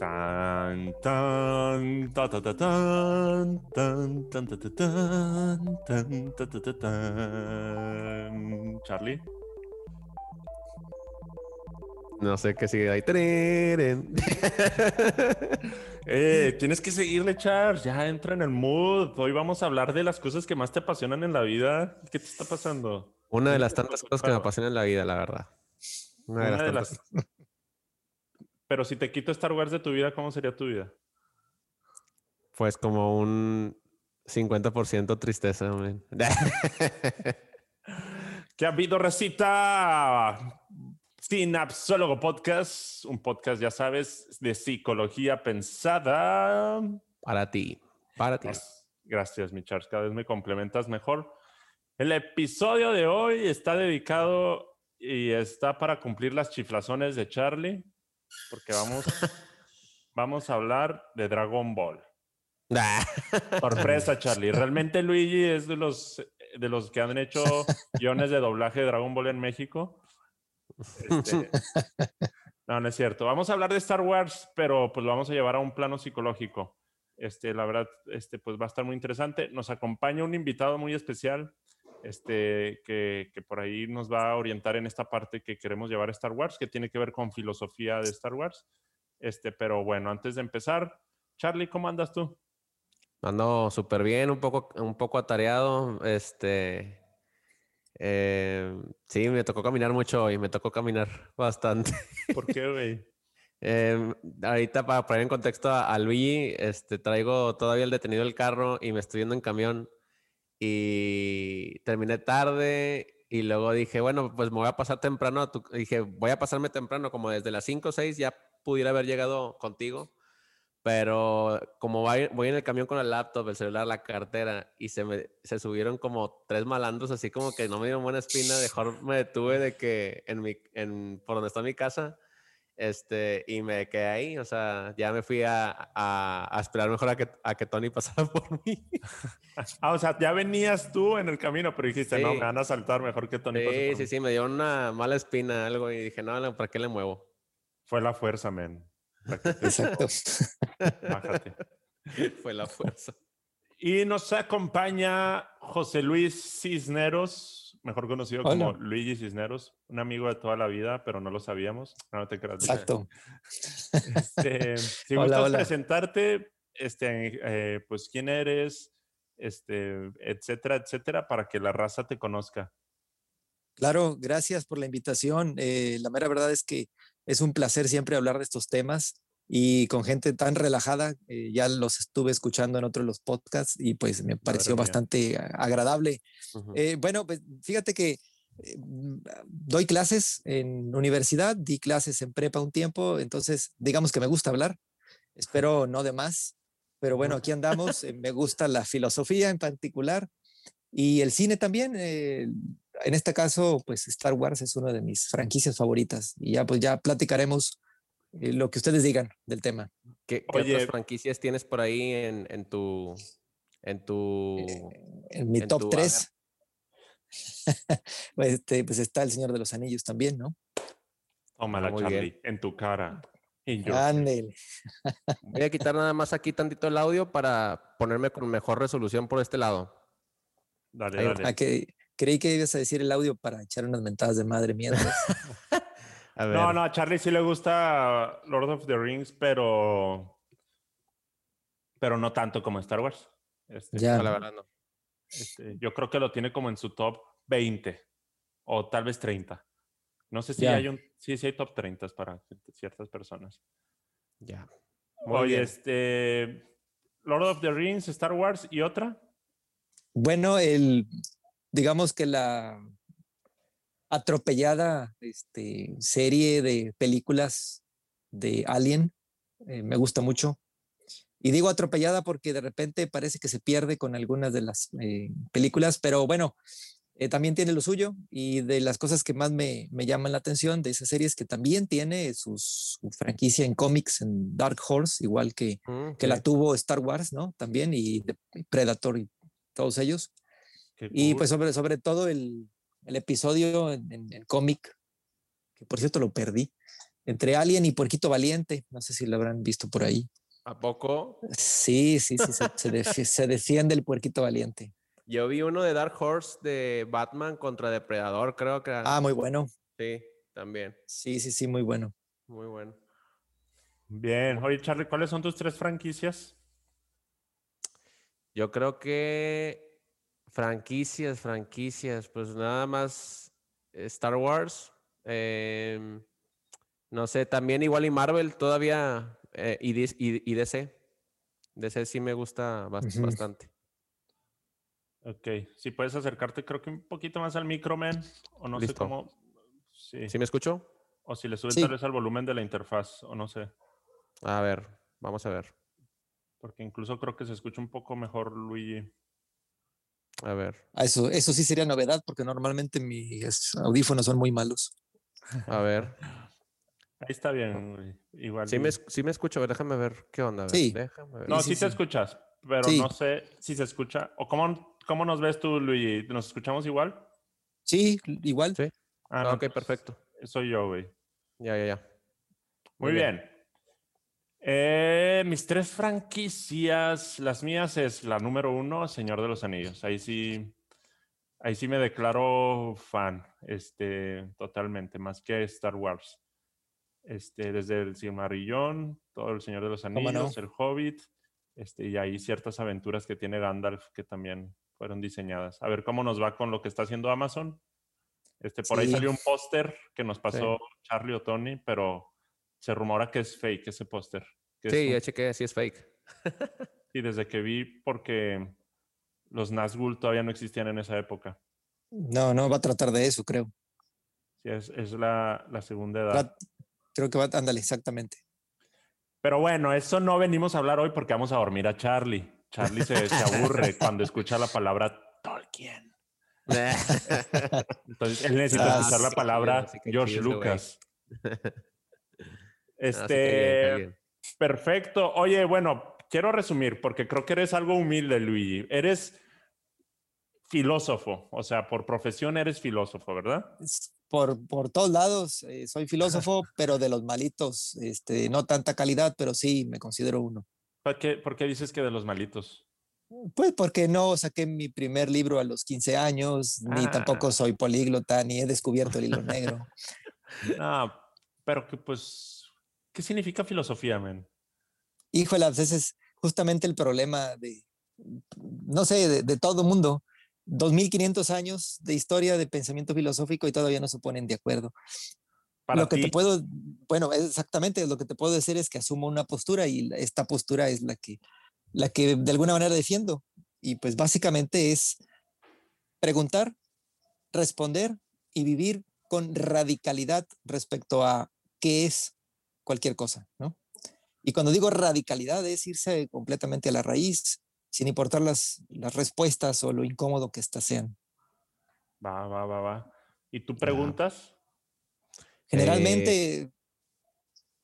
Tan, tan, ta, ta, ta, tan, tan, tan, ta, ta, tan, tan, ta, ta, ta, tan. Charlie. No sé qué sigue ahí. Eh, tienes que seguirle, Charles. Ya entra en el mood. Hoy vamos a hablar de las cosas que más te apasionan en la vida. ¿Qué te está pasando? Una de las tantas cosas que me apasionan en la vida, la verdad. Una de Una las de tantas. las- Pero si te quito Star Wars de tu vida, ¿cómo sería tu vida? Pues como un 50% tristeza, man. ¿Qué ha habido, recita? Sinapsólogo Podcast, un podcast, ya sabes, de psicología pensada. Para ti. Para ti. Gracias, Gracias, mi Charles. Cada vez me complementas mejor. El episodio de hoy está dedicado y está para cumplir las chiflazones de Charlie, porque vamos, vamos a hablar de Dragon Ball. Sorpresa, Charlie. Realmente Luigi es de los, de los que han hecho guiones de doblaje de Dragon Ball en México. Este, no, no es cierto. Vamos a hablar de Star Wars, pero pues lo vamos a llevar a un plano psicológico. Este, la verdad, este, pues va a estar muy interesante. Nos acompaña un invitado muy especial, este, que, que por ahí nos va a orientar en esta parte que queremos llevar a Star Wars, que tiene que ver con filosofía de Star Wars. Este, pero bueno, antes de empezar, Charlie, ¿cómo andas tú? Ando súper bien, un poco, un poco atareado. Este. eh, sí, me tocó caminar mucho hoy, me tocó caminar bastante. ¿Por qué, güey? Eh, ahorita para poner en contexto a, a Luigi, este, traigo todavía el detenido del carro y me estoy yendo en camión y terminé tarde y luego dije, bueno, pues me voy a pasar temprano, a tu- dije, voy a pasarme temprano, como desde las 5 o 6 ya pudiera haber llegado contigo, pero como voy, en el camión con el laptop, el celular, la cartera y se me se subieron como tres malandros, así como que no me dieron buena espina, mejor me detuve de que en mi, en, por donde está mi casa este, y me quedé ahí, o sea, ya me fui a, a- a esperar mejor a que, a que Tony pasara por mí. Ah, o sea, ya venías tú en el camino, pero dijiste, no, me van a saltar mejor que Tony pase Sí, por sí, mí". sí, me dio una mala espina, algo, y dije, no, ¿para qué le muevo? Fue la fuerza, men. Exacto. Bájate. Fue la fuerza. Y nos acompaña José Luis Cisneros, mejor conocido como. Luigi Cisneros, un amigo de toda la vida, pero no lo sabíamos. No, no te creas. Exacto. Este, si Hola, gustas hola. presentarte, este, eh, pues quién eres, este, etcétera, etcétera, para que la raza te conozca. Claro, gracias por la invitación. Eh, la mera verdad es que es un placer siempre hablar de estos temas y con gente tan relajada. eh, ya los estuve escuchando en otros los podcasts y pues me pareció bastante agradable. Eh, bueno, pues fíjate que eh, mm, doy clases en universidad, di clases en prepa un tiempo, entonces digamos que me gusta hablar. Espero no de más, pero bueno, aquí andamos. me gusta la filosofía en particular y el cine también. en este caso, pues Star Wars es una de mis franquicias favoritas y ya pues ya platicaremos lo que ustedes digan del tema. ¿Qué, qué Oye. otras franquicias tienes por ahí en, en tu... En tu... Eh, en mi en top tu 3, este, pues está El Señor de los Anillos también, ¿no? Tómala, muy Charlie, bien. en tu cara. Ándele. Voy a quitar nada más aquí tantito el audio para ponerme con mejor resolución por este lado. Dale, ahí dale. Ah, que, creí que ibas a decir el audio para echar unas mentadas de madre mía. A ver. No, no, a Charlie sí le gusta Lord of the Rings, pero. Pero no tanto como Star Wars. Este, Ya. No, la verdad no. este, yo creo que lo tiene como en su top 20 o tal vez 30. No sé si Ya. hay un. Sí, sí hay top 30 para ciertas personas. Ya. Muy Oye, bien. este. Lord of the Rings, Star Wars y otra. Bueno, el, digamos que la atropellada este, serie de películas de Alien eh, me gusta mucho. Y digo atropellada porque de repente parece que se pierde con algunas de las eh, películas, pero bueno, eh, también tiene lo suyo. Y de las cosas que más me, me llaman la atención de esa serie es que también tiene sus- su franquicia en cómics, en Dark Horse, igual que, Mm, que la tuvo Star Wars, ¿no? También, y Predator y todos ellos. Qué Y cool. pues sobre, sobre todo el, el episodio en, en- en cómic, que por cierto lo perdí, entre Alien y Puerquito Valiente. No sé si lo habrán visto por ahí. ¿A poco? Sí, sí, sí, se, se, defiende el Puerquito Valiente. Yo vi uno de Dark Horse de Batman contra Depredador, creo que. Ah, muy bueno. Sí, también. Sí, sí, sí, muy bueno. Muy bueno. Bien. Oye, Charlie, ¿cuáles son tus tres franquicias? Yo creo que franquicias, franquicias, pues nada más Star Wars. Em, no sé, también igual y Marvel todavía eh, y, y, DC. DC sí me gusta bastante. Ok, si puedes acercarte creo que un poquito más al micro, man. O no sé cómo. Sí. ¿Sí me escucho? O si le subes tal vez al volumen de la interfaz, o no sé. A ver, vamos a ver. Porque incluso creo que se escucha un poco mejor, Luigi. A ver. Ah, eso, eso sí sería novedad, porque normalmente mis audífonos son muy malos. A ver. Ahí está bien, Igual. Sí me, sí me escucho, déjame ver qué onda. sí. No, sí, te escuchas, pero no sé si se escucha. ¿O cómo, cómo nos ves tú, Luigi? ¿Nos escuchamos igual? Sí, igual. Sí. Ah, ok, perfecto. Soy yo, güey. Ya, ya, ya. Muy, bien. Eh, mis tres franquicias, las mías es la número uno, Señor de los Anillos. Ahí sí, ahí sí me declaro fan, este, totalmente, más que Star Wars. Este, desde el Silmarillón, todo el Señor de los Anillos, el Hobbit, este, y ahí ciertas aventuras que tiene Gandalf que también fueron diseñadas. A ver cómo nos va con lo que está haciendo Amazon. Este, por ahí salió un póster que nos pasó Charlie o Tony, pero se rumora que es fake ese póster. Sí, ya chequé, sí es fake. y desde que vi, porque los Nazgûl todavía no existían en esa época. No, no va a tratar de eso, creo. Sí, es, es la, la, segunda edad. creo que va, ándale, exactamente. Pero bueno, eso no venimos a hablar hoy porque vamos a dormir a Charlie. Charlie se, se aburre cuando escucha la palabra Tolkien. Entonces, él necesita ah, escuchar la palabra George Lucas. Ah, este, perfecto. Oye, bueno, quiero resumir porque creo que eres algo humilde, Luigi. Eres filósofo, o sea, por profesión eres filósofo, ¿verdad? Por, por todos lados, eh, soy filósofo, pero de los malitos, este, no tanta calidad, pero sí me considero uno. ¿Por qué, ¿Por qué dices que de los malitos? Pues porque no saqué mi primer libro a los 15 años, ni tampoco ah. soy políglota, ni he descubierto el hilo negro. no, pero que pues ¿Qué significa filosofía, men? Híjole, pues, ese es justamente el problema de, no sé, de, todo mundo. 2500 años de historia de pensamiento filosófico y todavía no se ponen de acuerdo. lo que te puedo, bueno, exactamente lo que te puedo decir es que asumo una postura y esta postura es la que, la que de alguna manera defiendo. Y pues básicamente es preguntar, responder y vivir con radicalidad respecto a qué es cualquier cosa, ¿no? Y cuando digo radicalidad es irse completamente a la raíz, sin importar las, las respuestas o lo incómodo que éstas sean. Va, va, va, va. ¿Y tú preguntas? Generalmente, eh,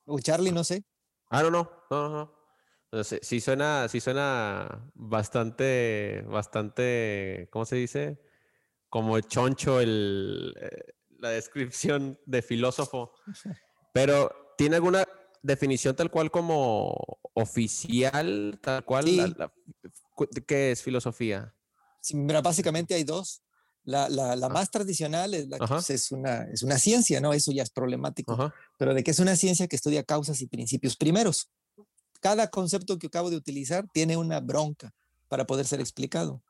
o Charlie, no sé. Ah, no, no, no, no. sí, suena, sí suena bastante, bastante, ¿cómo se dice? Como choncho el, eh, la descripción de filósofo. Pero ¿Tiene alguna definición tal cual como oficial, tal cual? ¿Qué es filosofía? mira, básicamente hay dos. La, la, la ah. más tradicional es, la que es, una, es una ciencia, ¿no? Eso ya es problemático. Pero de que es una ciencia que estudia causas y principios primeros. Cada concepto que acabo de utilizar tiene una bronca para poder ser explicado.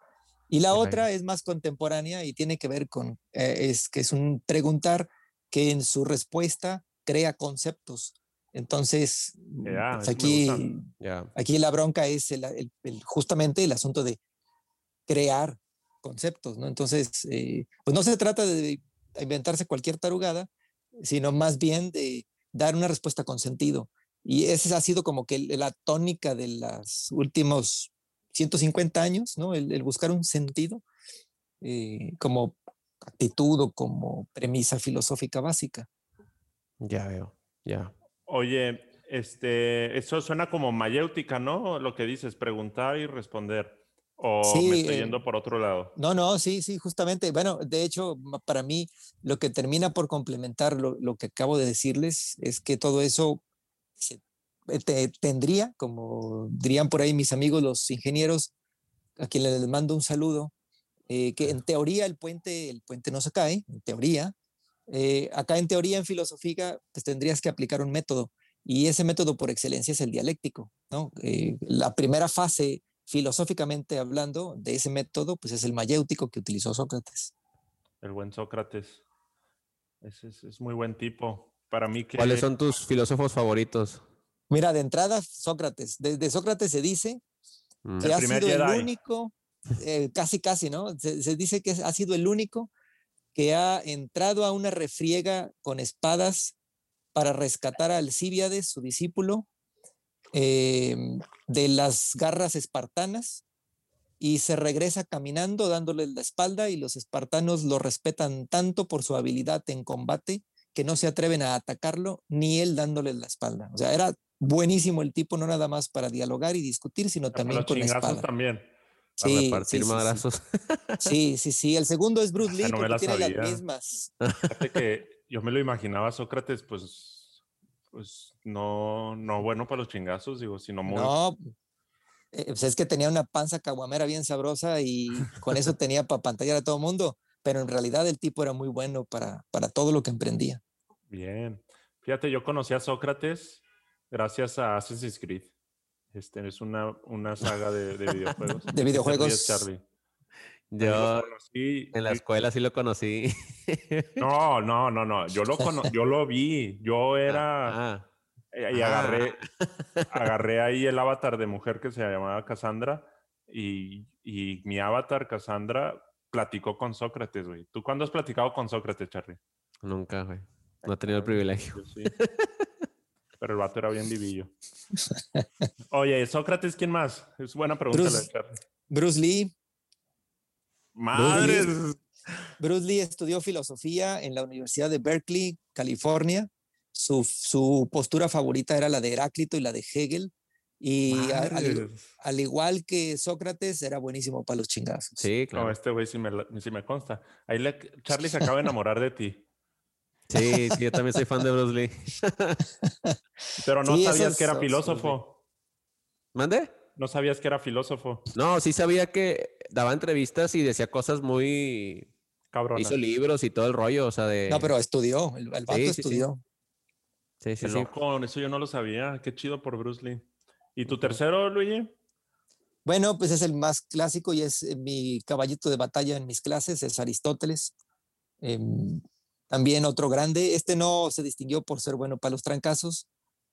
Y la otra es más contemporánea y tiene que ver con, eh, es que es un preguntar que en su respuesta crea conceptos. Entonces, pues, aquí, aquí la bronca es el, justamente el asunto de crear conceptos, ¿no? Entonces, eh, pues no se trata de inventarse cualquier tarugada, sino más bien de dar una respuesta con sentido. Y esa ha sido como que la tónica de los últimos 150 años, ¿no? El, buscar un sentido eh, como actitud o como premisa filosófica básica. Ya veo, ya. Oye, este, eso suena como mayéutica, ¿no? Lo que dices, preguntar y responder. ¿O Sí, me estoy eh, yendo por otro lado? No, no, sí, sí, justamente. Bueno, de hecho, para mí, lo que termina por complementar lo, lo que acabo de decirles es que todo eso se- eh, te- tendría, como dirían por ahí mis amigos los ingenieros, a quienes les mando un saludo, eh, que en teoría el puente, el puente no se cae, en teoría. Eh, acá en teoría, en filosofía, pues tendrías que aplicar un método y ese método por excelencia es el dialéctico, ¿no? Eh, la primera fase, filosóficamente hablando, de ese método, pues es el mayéutico que utilizó Sócrates. El buen Sócrates. Ese es, es muy buen tipo. Para mí que... ¿Cuáles son tus filósofos favoritos? Mira, de entrada, Sócrates. Desde Sócrates se dice Mm. que El ha sido el único, eh, casi casi, ¿no? Se, se dice que ha sido el único que ha entrado a una refriega con espadas para rescatar a Alcíbiades, su discípulo, eh, de las garras espartanas y se regresa caminando dándole la espalda y los espartanos lo respetan tanto por su habilidad en combate que no se atreven a atacarlo ni él dándole la espalda. O sea, era buenísimo el tipo, no nada más para dialogar y discutir, sino también con la chingazos espada. también. A Sí, repartir sí, sí, sí. madrazos. Sí, sí, sí. El segundo es Bruce Lee no me porque la tiene sabía. las mismas. Fíjate que yo me lo imaginaba Sócrates, pues, pues no, no bueno para los chingazos, digo, sino muy... No, eh, pues es que tenía una panza caguamera bien sabrosa y con eso tenía para pantallar a todo mundo, pero en realidad el tipo era muy bueno para, para todo lo que emprendía. Bien. Fíjate, yo conocí a Sócrates gracias a Assassin's Creed. Este es una, una saga de, de videojuegos. De ¿Qué te videojuegos. Charlie? Yo conocí en la y- escuela sí lo conocí. No, no, no, no. Yo lo cono- yo lo vi. Yo era Ah, y ah. agarré, agarré ahí el avatar de mujer que se llamaba Cassandra y, y mi avatar Cassandra platicó con Sócrates, güey. ¿Tú cuándo has platicado con Sócrates, Charlie? nunca, güey. No he tenido el privilegio. Yo sí. Pero el vato era bien vivillo. Oye, Sócrates, ¿quién más? Es buena pregunta la de Bruce- Charlie. Bruce Lee, Madres. Bruce Lee estudió filosofía en la Universidad de Berkeley, California. Su, su postura favorita era la de Heráclito y la de Hegel. Y al, igual que Sócrates, era buenísimo para los chingazos. Sí, No, claro. este güey sí me, la- sí me consta. Ahí le- Charlie se acaba de enamorar de ti. Sí, sí, yo también soy fan de Bruce Lee. Pero no Sí, sabías que era filósofo. ¿Mande? No sabías que era filósofo. No, sí sabía que daba entrevistas y decía cosas muy... Cabrón. Hizo libros y todo el rollo, o sea, de... No, pero estudió, el, el vato Sí, sí, sí. estudió. Sí, sí, sí. loco, eso yo no lo sabía. Qué chido por Bruce Lee. ¿Y tu tercero, Luigi? Bueno, pues es el más clásico y es eh, mi caballito de batalla en mis clases, es Aristóteles. Em, también otro grande. Este no se distinguió por ser bueno para los trancazos,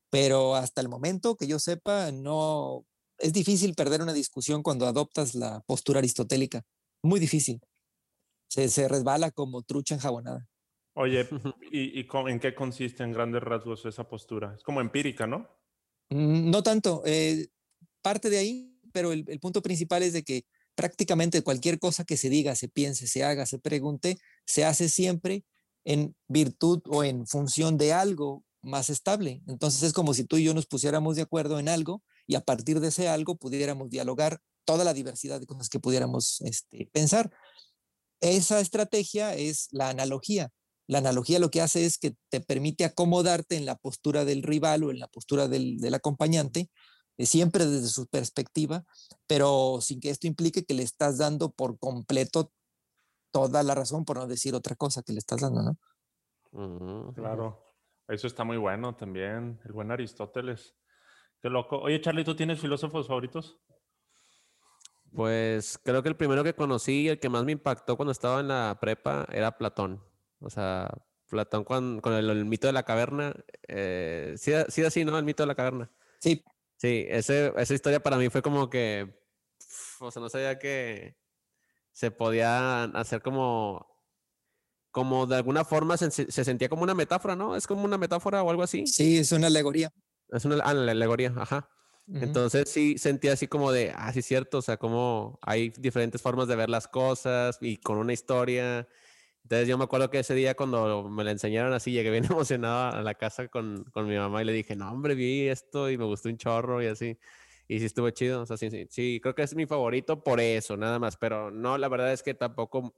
pero hasta el momento que yo sepa, no es difícil perder una discusión cuando adoptas la postura aristotélica. Muy difícil. Se, se resbala como trucha enjabonada. Oye, ¿y, en qué consiste en grandes rasgos esa postura? Es como empírica, ¿no? Mm, No tanto, eh, parte de ahí, pero el, el punto principal es de que prácticamente cualquier cosa que se diga, se piense, se haga, se pregunte, se hace siempre en virtud o en función de algo más estable. Entonces es como si tú y yo nos pusiéramos de acuerdo en algo y a partir de ese algo pudiéramos dialogar toda la diversidad de cosas que pudiéramos este, pensar. Esa estrategia es la analogía. La analogía lo que hace es que te permite acomodarte en la postura del rival o en la postura del, acompañante, eh, siempre desde su perspectiva, pero sin que esto implique que le estás dando por completo toda la razón, por no decir otra cosa que le estás dando, ¿no? Claro. Eso está muy bueno también. El buen Aristóteles. Qué loco. Oye, Charlie, ¿tú tienes filósofos favoritos? Pues creo que el primero que conocí y el que más me impactó cuando estaba en la prepa era Platón. O sea, Platón con, con el, el mito de la caverna. eh, sí, sí, así, ¿no? El mito de la caverna. Sí, Sí, ese, esa historia para mí fue como que, o sea, no sabía que se podía hacer como, como de alguna forma se, se se sentía como una metáfora, ¿no? Es como una metáfora o algo así. sí, es una alegoría. Es una ah, la alegoría, ajá. Entonces sí sentía así como de, ah, sí es cierto, o sea, como hay diferentes formas de ver las cosas y con una historia. Entonces yo me acuerdo que ese día cuando me la enseñaron así, llegué bien emocionado a la casa con, con mi mamá y le dije, no, hombre, vi esto y me gustó un chorro y así. Y sí estuvo chido. O sea, sí, sí, sí, creo que es mi favorito por eso, nada más. Pero no, la verdad es que tampoco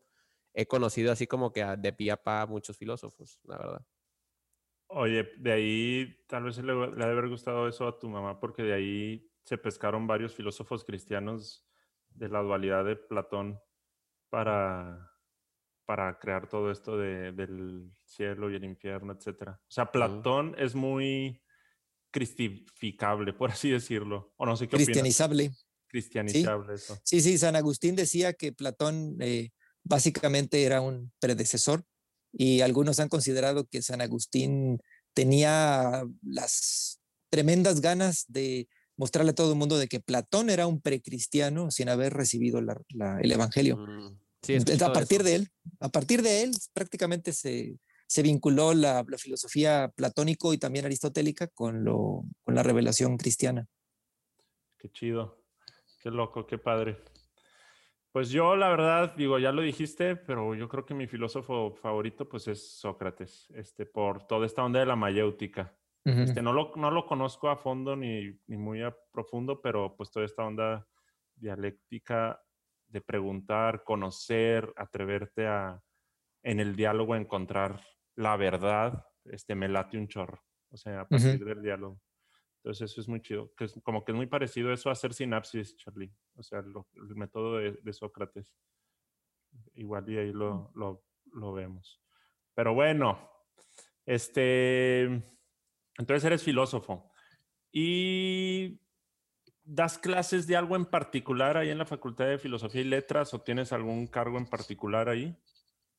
he conocido así como que de pie a pa muchos filósofos, la verdad. Oye, de ahí tal vez le, le ha de haber gustado eso a tu mamá, porque de ahí se pescaron varios filósofos cristianos de la dualidad de Platón para, para crear todo esto de, del cielo y el infierno, etc. O sea, Platón es muy cristificable, por así decirlo. O no sé qué Cristianizable. Cristianizable, sí. eso. Sí, sí, San Agustín decía que Platón eh, básicamente era un predecesor y algunos han considerado que San Agustín tenía las tremendas ganas de mostrarle a todo el mundo de que Platón era un precristiano sin haber recibido la, la, el Evangelio. Mm, sí, a partir eso. de él, a partir de él prácticamente se, se vinculó la, la, filosofía platónico y también aristotélica con, lo, con la revelación cristiana. Qué chido, qué loco, qué padre. Pues yo, la verdad, digo, ya lo dijiste, pero yo creo que mi filósofo favorito, pues, es Sócrates, este, por toda esta onda de la mayéutica. Uh -huh. este, no, lo, no lo conozco a fondo ni, ni muy a profundo, pero pues toda esta onda dialéctica de preguntar, conocer, atreverte a, en el diálogo, encontrar la verdad, este, me late un chorro. O sea, a partir uh -huh. del diálogo. Entonces eso es muy chido. Que es, como que es muy parecido eso a hacer sinapsis, Charlie. O sea, lo, el método de, de, Sócrates. Igual y ahí lo, lo, lo, vemos. Pero bueno, este, entonces eres filósofo. ¿Y das clases de algo en particular ahí en la Facultad de Filosofía y Letras o tienes algún cargo en particular ahí?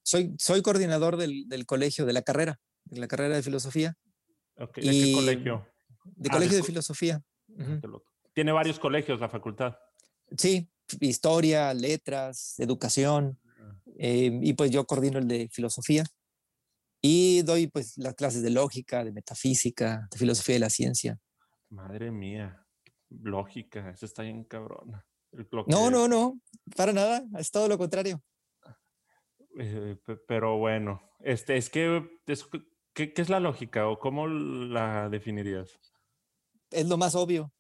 Soy, soy coordinador del, del colegio, de la carrera, de la carrera de filosofía. Okay. ¿De qué colegio? De ah, colegio de, filosofía. Uh -huh. Tiene varios colegios la facultad. Sí, historia, letras, educación. Eh, y pues yo coordino el de filosofía. Y doy pues las clases de lógica, de metafísica, de filosofía de la ciencia. Madre mía, lógica, eso está bien cabrona. No, no, no, para nada, es todo lo contrario. Eh, pero bueno, este, es que, es, ¿qué, ¿qué es la lógica o cómo la definirías? es lo más obvio.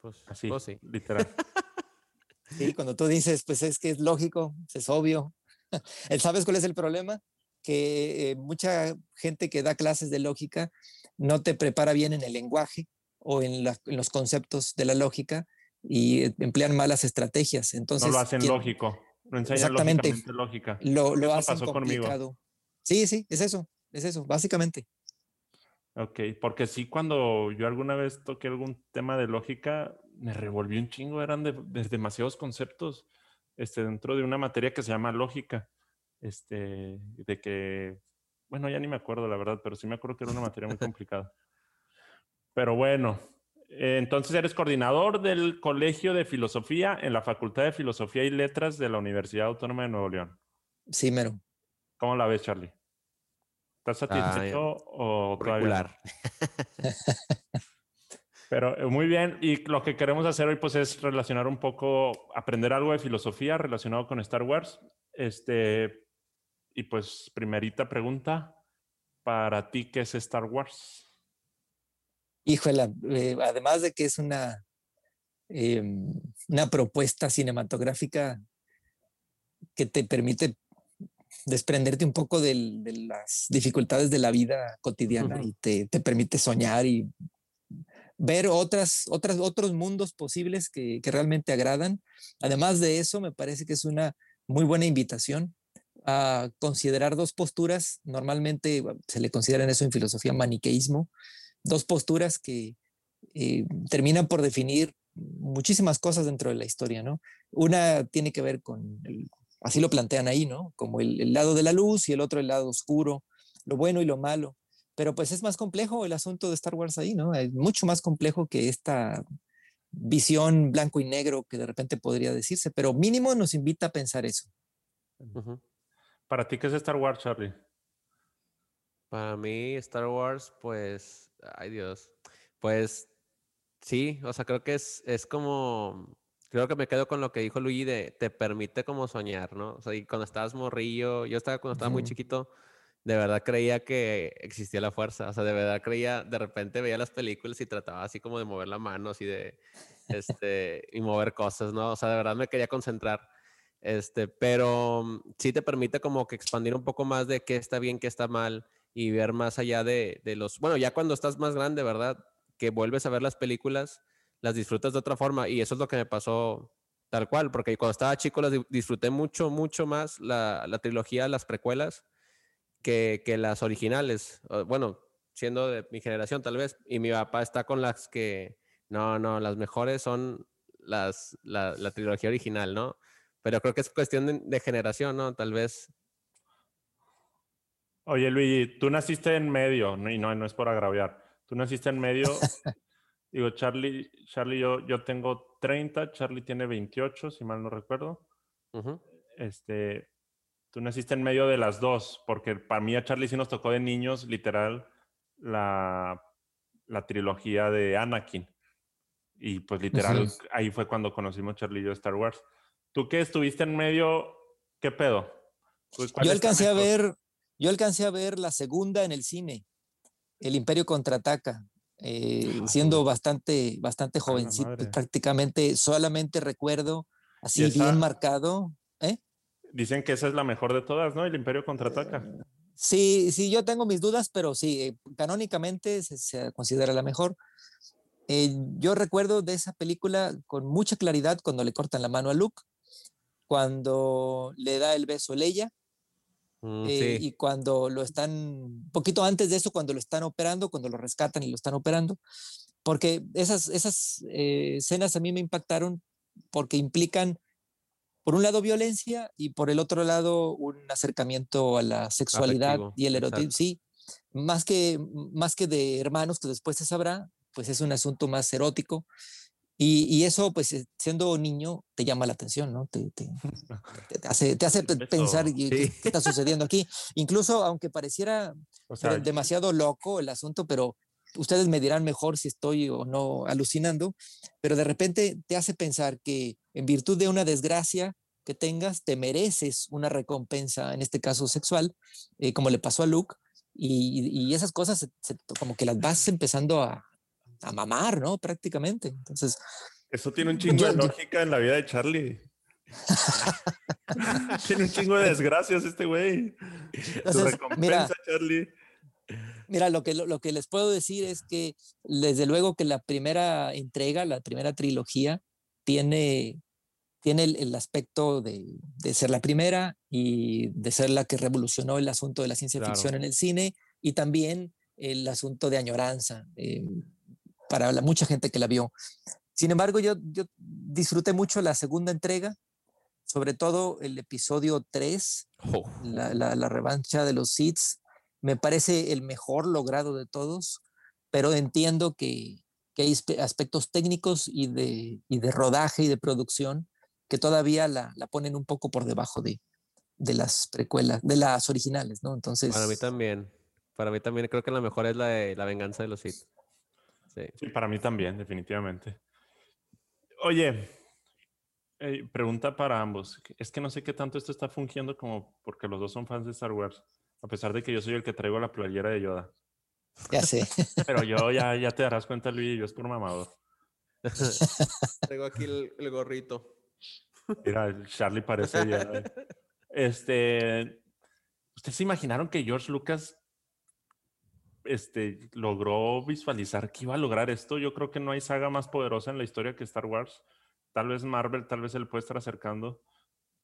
Pues así, pues sí. literal. sí, cuando tú dices, pues es que es lógico, es obvio. ¿Sabes cuál es el problema? Que eh, mucha gente que da clases de lógica no te prepara bien en el lenguaje o en, la, en los conceptos de la lógica y emplean malas estrategias. Entonces, no lo hacen ¿quién? lógico, enseñan exactamente, lógica. Lo, lo hacen pasó complicado. Conmigo. Sí, sí, es eso, es eso, básicamente. Ok, porque sí, cuando yo alguna vez toqué algún tema de lógica, me revolvió un chingo, eran de, de demasiados conceptos este, dentro de una materia que se llama lógica. Este, de que, bueno, ya ni me acuerdo la verdad, pero sí me acuerdo que era una materia muy complicada. Pero bueno, entonces eres coordinador del Colegio de Filosofía en la Facultad de Filosofía y Letras de la Universidad Autónoma de Nuevo León. Sí, mero. ¿Cómo la ves, Charlie? ¿Estás satisfecho ah, o todavía? Pero eh, muy bien, y lo que queremos hacer hoy pues es relacionar un poco, aprender algo de filosofía relacionado con Star Wars. Este, y pues primerita pregunta, para ti, ¿qué es Star Wars? Híjole, eh, además de que es una, eh, una propuesta cinematográfica que te permite desprenderte un poco de, de las dificultades de la vida cotidiana uh -huh. y te, te, permite soñar y ver otras, otras, otros mundos posibles que, que, realmente agradan. Además de eso, me parece que es una muy buena invitación a considerar dos posturas. Normalmente se le considera en eso en filosofía maniqueísmo, dos posturas que eh, terminan por definir muchísimas cosas dentro de la historia, ¿no? Una tiene que ver con el, así lo plantean ahí, ¿no? Como el, el, lado de la luz y el otro el lado oscuro, lo bueno y lo malo. Pero pues es más complejo el asunto de Star Wars ahí, ¿no? Es mucho más complejo que esta visión blanco y negro que de repente podría decirse, pero mínimo nos invita a pensar eso. Uh -huh. ¿Para ti qué es Star Wars, Charlie? Para mí Star Wars, pues, ay Dios, pues sí, o sea, creo que es, es como creo que me quedo con lo que dijo Luigi de te permite como soñar, ¿no? O sea, y cuando estabas morrillo, yo estaba cuando estaba muy chiquito, de verdad creía que existía la fuerza. O sea, de verdad creía, de repente veía las películas y trataba así como de mover la mano, así de, este, y mover cosas, ¿no? O sea, de verdad me quería concentrar. Este, pero mm, sí te permite como que expandir un poco más de qué está bien, qué está mal y ver más allá de, de los, bueno, ya cuando estás más grande, ¿verdad? Que vuelves a ver las películas, las disfrutas de otra forma y eso es lo que me pasó tal cual, porque cuando estaba chico las disfruté mucho, mucho más la, la trilogía, las precuelas que, que las originales. Bueno, siendo de mi generación tal vez, y mi papá está con las que, no, no, las mejores son las, la, la trilogía original, ¿no? Pero creo que es cuestión de, de, generación, ¿no? Tal vez. Oye, Luigi, tú naciste en medio, y no, no es por agraviar. Tú naciste en medio. digo, Charlie, Charlie, yo, yo tengo 30, Charlie tiene 28, si mal no recuerdo. Uh -huh. Este, tú naciste en medio de las dos, porque para mí a Charlie sí nos tocó de niños, literal, la, la trilogía de Anakin. Y pues literal, ahí fue cuando conocimos Charlie y yo Star Wars. Tú que estuviste en medio, ¿qué pedo? Yo alcancé a ver, yo alcancé a ver la segunda en el cine, El Imperio contraataca, eh, siendo bastante, bastante jovencito, prácticamente solamente recuerdo así esa, bien marcado. ¿eh? Dicen que esa es la mejor de todas, ¿no? El Imperio contraataca. Sí, sí, yo tengo mis dudas, pero sí, eh, canónicamente se, se, considera la mejor. Eh, yo recuerdo de esa película con mucha claridad cuando le cortan la mano a Luke, cuando le da el beso a Leia, Mm, eh, sí. Y cuando lo están, poquito antes de eso, cuando lo están operando, cuando lo rescatan y lo están operando, porque esas, esas eh, escenas a mí me impactaron porque implican, por un lado, violencia y por el otro lado, un acercamiento a la sexualidad Afectivo, y el erotismo. Sí, más que, más que de hermanos, que después se sabrá, pues es un asunto más erótico. Y, y, eso, pues eh, siendo niño, te llama la atención, ¿no? Te, te, te hace, te hace pensar sí. qué, qué, está sucediendo aquí. Incluso, aunque pareciera o sea, demasiado loco el asunto, pero ustedes me dirán mejor si estoy o no alucinando, pero de repente te hace pensar que en virtud de una desgracia que tengas, te mereces una recompensa, en este caso sexual, eh, como le pasó a Luke, y, y esas cosas se, se, como que las vas empezando a, a mamar, ¿no? Prácticamente. Entonces. Eso tiene un chingo yo, de lógica en la vida de Charlie. tiene un chingo de desgracias este güey. Entonces, mira, Charlie. Mira, lo que, lo, lo, que les puedo decir es que desde luego que la primera entrega, la primera trilogía, tiene, tiene el, el aspecto de, de, ser la primera y de ser la que revolucionó el asunto de la ciencia claro. ficción en el cine y también el asunto de añoranza. Eh, para la, mucha gente que la vio. Sin embargo, yo, yo disfruté mucho la segunda entrega, sobre todo el episodio 3, oh. la, la, la, revancha de los Seeds. Me parece el mejor logrado de todos, pero entiendo que, que hay aspectos técnicos y de, y de, rodaje y de producción que todavía la, la ponen un poco por debajo de, de, las precuelas, de las originales, ¿no? Entonces. Para mí también. Para mí también creo que la mejor es la de la venganza de los Sith. Sí. sí. para mí también, definitivamente. Oye, eh, pregunta para ambos. Es que no sé qué tanto esto está fungiendo como porque los dos son fans de Star Wars, a pesar de que yo soy el que traigo la playera de Yoda. Ya sé. Pero yo ya, ya te darás cuenta, Luis, yo es por mamador. Tengo aquí el, el, gorrito. Mira, Charlie parece ya. Este, ¿ustedes se imaginaron que George Lucas este, logró visualizar que iba a lograr esto. Yo creo que no hay saga más poderosa en la historia que Star Wars. Tal vez Marvel, tal vez él puede estar acercando,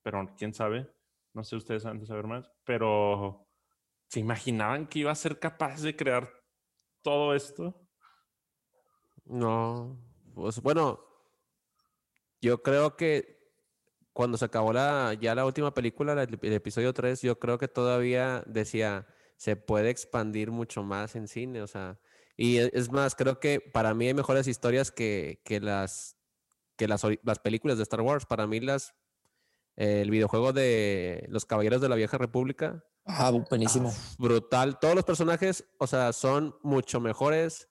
pero quién sabe. No sé ustedes antes de saber más, pero ¿se imaginaban que iba a ser capaz de crear todo esto? No, pues bueno, yo creo que cuando se acabó la, ya la última película, el, el episodio 3, yo creo que todavía decía, se puede expandir mucho más en cine, o sea, y e, es más, creo que para mí hay mejores historias que, que las, que las, las películas de Star Wars. Para mí las, eh, el videojuego de Los Caballeros de la Vieja República. Ah, buenísimo. Ah, brutal. Todos los personajes, o sea, son mucho mejores,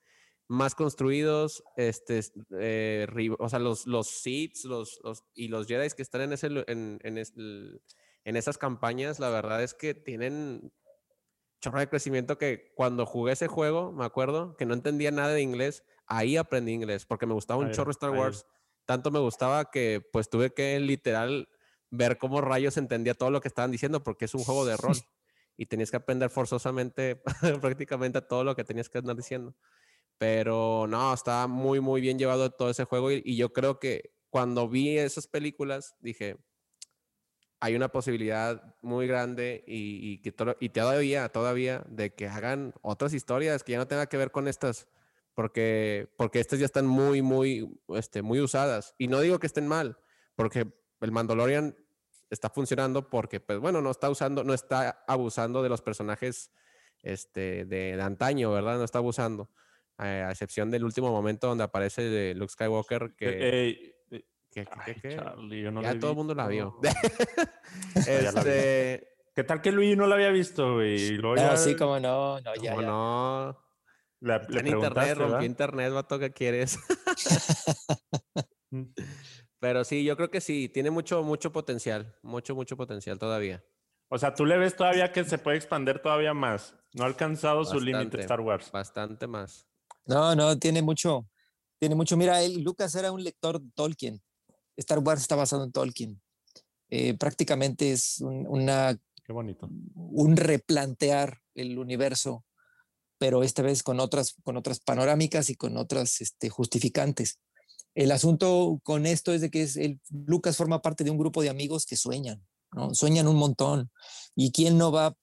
más construidos, este, eh, o sea, los, los Sith los, los, y los Jedi que están en, ese, en, en, ese, en esas campañas, la verdad es que tienen chorro de crecimiento que cuando jugué ese juego, me acuerdo que no entendía nada de inglés, ahí aprendí inglés porque me gustaba un chorro Star Wars. Tanto me gustaba que pues tuve que literal ver cómo rayos entendía todo lo que estaban diciendo porque es un juego de rol y tenías que aprender forzosamente prácticamente todo lo que tenías que andar diciendo. Pero no, estaba muy, muy bien llevado todo ese juego y, yo creo que cuando vi esas películas dije, hay una posibilidad muy grande y, que y todavía, todavía de que hagan otras historias que ya no tengan que ver con estas, porque, porque estas ya están muy, muy, este, muy usadas. Y no digo que estén mal, porque el Mandalorian está funcionando porque, pues bueno, no está usando, no está abusando de los personajes este, de, antaño, ¿verdad? No está abusando. Eh, a excepción del último momento donde aparece Luke Skywalker que... ya todo el mundo la vio. este... ¿Qué tal que Luis no la había visto, güey? No, sí, como no, no, ya. no. en internet, rompí internet, vato, ¿qué quieres? Mm. Pero sí, yo creo que sí, tiene mucho, mucho potencial, mucho, mucho potencial todavía. O sea, tú le ves todavía que se puede expander todavía más. No ha alcanzado su límite Star Wars. Bastante más. No, no, tiene mucho, tiene mucho. Mira, él, Lucas era un lector Tolkien. Star Wars está basado en Tolkien. Eh, prácticamente es una... Qué bonito. Un replantear el universo, pero esta vez con otras, con otras panorámicas y con otras este, justificantes. El asunto con esto es de que es el, Lucas forma parte de un grupo de amigos que sueñan, ¿no? sueñan un montón. ¿Y quién no va a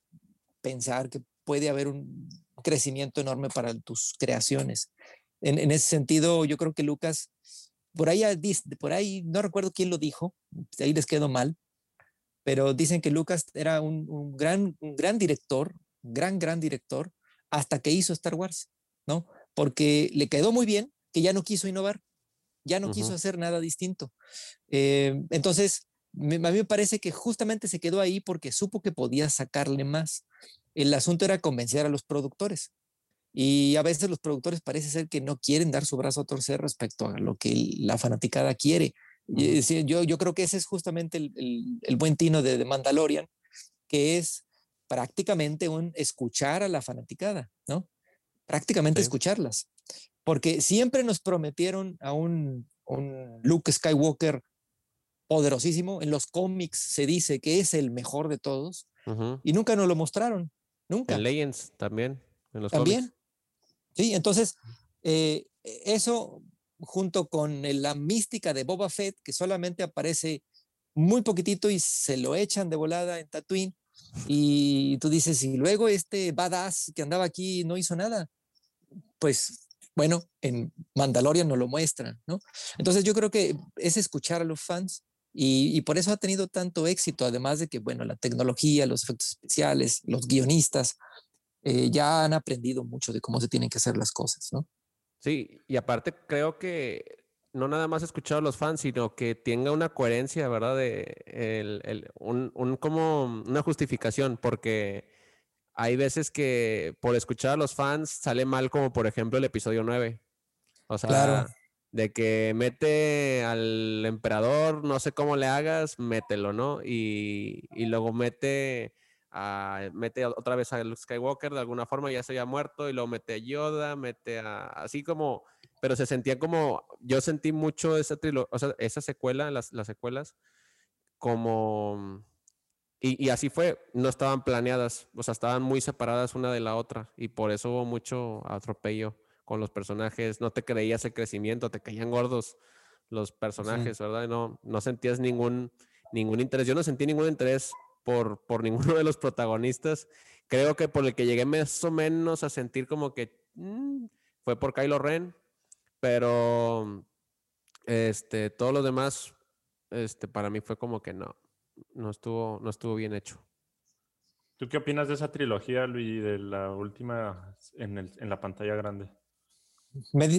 pensar que puede haber un crecimiento enorme para tus creaciones? En, ese sentido, yo creo que Lucas, por ahí, por ahí, no recuerdo quién lo dijo, ahí les quedó mal, pero dicen que Lucas era un, gran, un gran director, gran, gran director, hasta que hizo Star Wars, ¿no? Porque le quedó muy bien, que ya no quiso innovar ya no quiso hacer nada distinto. Eh, entonces, a mí me parece que justamente se quedó ahí porque supo que podía sacarle más. El asunto era convencer a los productores. Y a veces los productores parece ser que no quieren dar su brazo a torcer respecto a lo que la fanaticada quiere. yo, yo creo que ese es justamente el, buen tino de, Mandalorian, que es prácticamente un escuchar a la fanaticada, ¿no? Prácticamente escucharlas porque siempre nos prometieron a un, Luke Skywalker poderosísimo. En los cómics se dice que es el mejor de todos y nunca nos lo mostraron. Nunca. En Legends también. En los también. Sí, entonces, eh, eso junto con la mística de Boba Fett, que solamente aparece muy poquitito y se lo echan de volada en Tatooine. Y tú dices, y luego este badass que andaba aquí no hizo nada. Pues bueno, en Mandalorian no lo muestran, ¿no? Entonces yo creo que es escuchar a los fans y, por eso ha tenido tanto éxito, además de que, bueno, la tecnología, los efectos especiales, los guionistas, eh, ya han aprendido mucho de cómo se tienen que hacer las cosas, ¿no? Sí, y aparte creo que no nada más escuchar a los fans, sino que tenga una coherencia, ¿verdad? De un, un, como una justificación, porque hay veces que por escuchar a los fans sale mal, como por ejemplo el episodio 9. O sea, de que mete al emperador, no sé cómo le hagas, mételo, ¿no? Y, luego mete a, mete otra vez a Luke Skywalker de alguna forma, ya se había muerto, y luego mete a Yoda, mete a. Así como. Pero se sentía como. Yo sentí mucho esa trilogía, o sea, esa secuela, las, las secuelas, como y, así fue, no estaban planeadas, o sea, estaban muy separadas una de la otra y por eso hubo mucho atropello con los personajes, no te creías el crecimiento, te caían gordos los personajes, ¿verdad? No, no sentías ningún, ningún interés, yo no sentí ningún interés por, por ninguno de los protagonistas, creo que por el que llegué más o menos a sentir como que mm, fue por Kylo Ren, pero este, todos los demás, este, para mí fue como que no, no estuvo, no estuvo bien hecho. ¿Tú qué opinas de esa trilogía, Luis, de la última en, el, en la pantalla grande?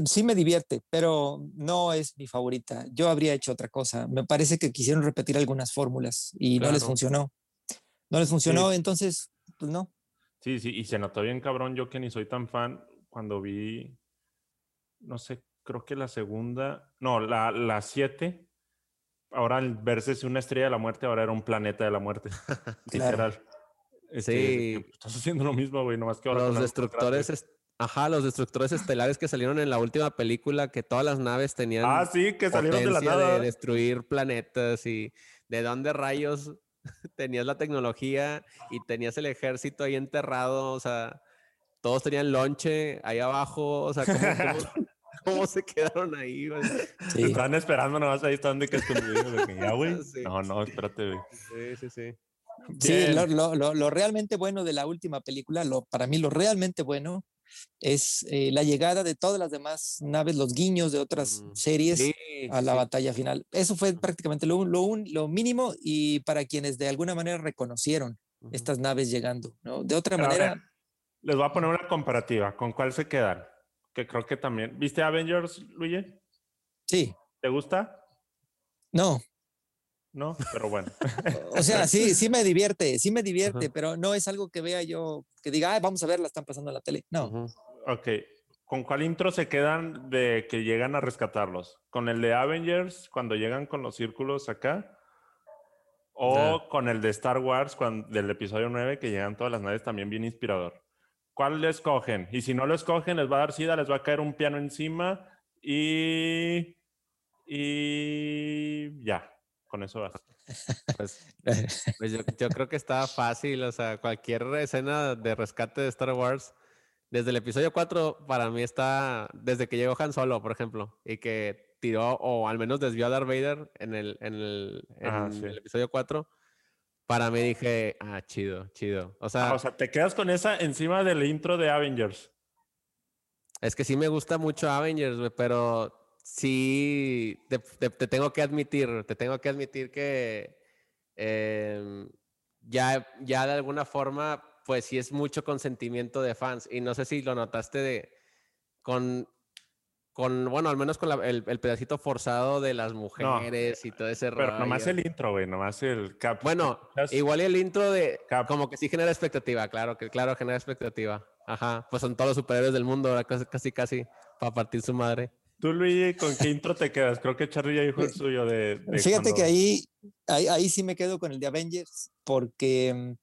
sí me divierte, pero no es mi favorita. Yo habría hecho otra cosa. Me parece que quisieron repetir algunas fórmulas y no les funcionó. No les funcionó, entonces, pues no. Sí, sí, y se notó bien cabrón. Yo que ni soy tan fan, cuando vi, no sé, creo que la segunda, no, la, la siete, ahora al verse una estrella de la muerte, ahora era un planeta de la muerte. Literal. Este, Sí. Estás haciendo lo mismo, güey, nomás que ahora. Los destructores, ajá, los destructores estelares que salieron en la última película, que todas las naves tenían Ah, sí, que salieron de la nada. destruir planetas y de dónde rayos tenías la tecnología y tenías el ejército ahí enterrado, o sea, todos tenían lonche ahí abajo, o sea, ¿cómo, cómo- cómo se quedaron ahí? güey? Sí. Estaban esperando nomás ahí, están de que que, ya, güey. Sí. No, no, espérate, güey. Sí, sí, sí. Sí, lo, lo- lo- lo realmente bueno de la última película, lo, para mí lo realmente bueno es eh, la llegada de todas las demás naves, los guiños de otras Mm, series Sí, a la sí. batalla final. Eso fue prácticamente lo, un- lo, un- lo mínimo y para quienes de alguna manera reconocieron estas naves llegando, ¿no? De otra Pero manera, les voy a poner una comparativa. ¿Con cuál se quedan? Que creo que también. ¿Viste Avengers, Luigi? sí, ¿Te gusta? no, No, pero bueno. o sea, sí, sí me divierte, sí me divierte, pero no es algo que vea yo, que diga, "Ay, vamos a ver, la están pasando en la tele. No, Ujú. ok. ¿Con cuál intro se quedan de que llegan a rescatarlos? ¿Con el de Avengers cuando llegan con los círculos acá? ¿O Ah. con el de Star Wars cuando, del episodio 9 que llegan todas las naves también bien inspirador? ¿Cuál le escogen? Y si no lo escogen, les va a dar sida, les va a caer un piano encima y... Y ya, con eso basta. Pues, pues yo, yo creo que está fácil, o sea, cualquier escena de rescate de Star Wars, desde el episodio 4 para mí está, desde que llegó Han Solo, por ejemplo, y que tiró o al menos desvió a Darth Vader en el, en el, Ah, en sí. el episodio 4, para mí dije, ah, chido, chido. O sea, Ah, o sea, te quedas con esa encima del intro de Avengers. es que sí me gusta mucho Avengers, pero sí te, te- te tengo que admitir, te tengo que admitir que em, ya, ya de alguna forma, pues sí es mucho consentimiento de fans. Y no sé si lo notaste de con, con bueno, al menos con la- el, el pedacito forzado de las mujeres y todo ese Pero nomás rollo. el intro, güey, nomás el cap. Bueno, ¿Escuchas? igual y el intro de Cap. como que sí genera expectativa, claro, que claro genera expectativa. Ajá, pues son todos los superhéroes del mundo, casi casi, casi para partir su madre. Tú, Luigi, ¿con qué intro te quedas? Creo que Charlie ya dijo el suyo de. de Fíjate que cuando- ahí, ahí, ahí sí me quedo con el de Avengers, porque mm,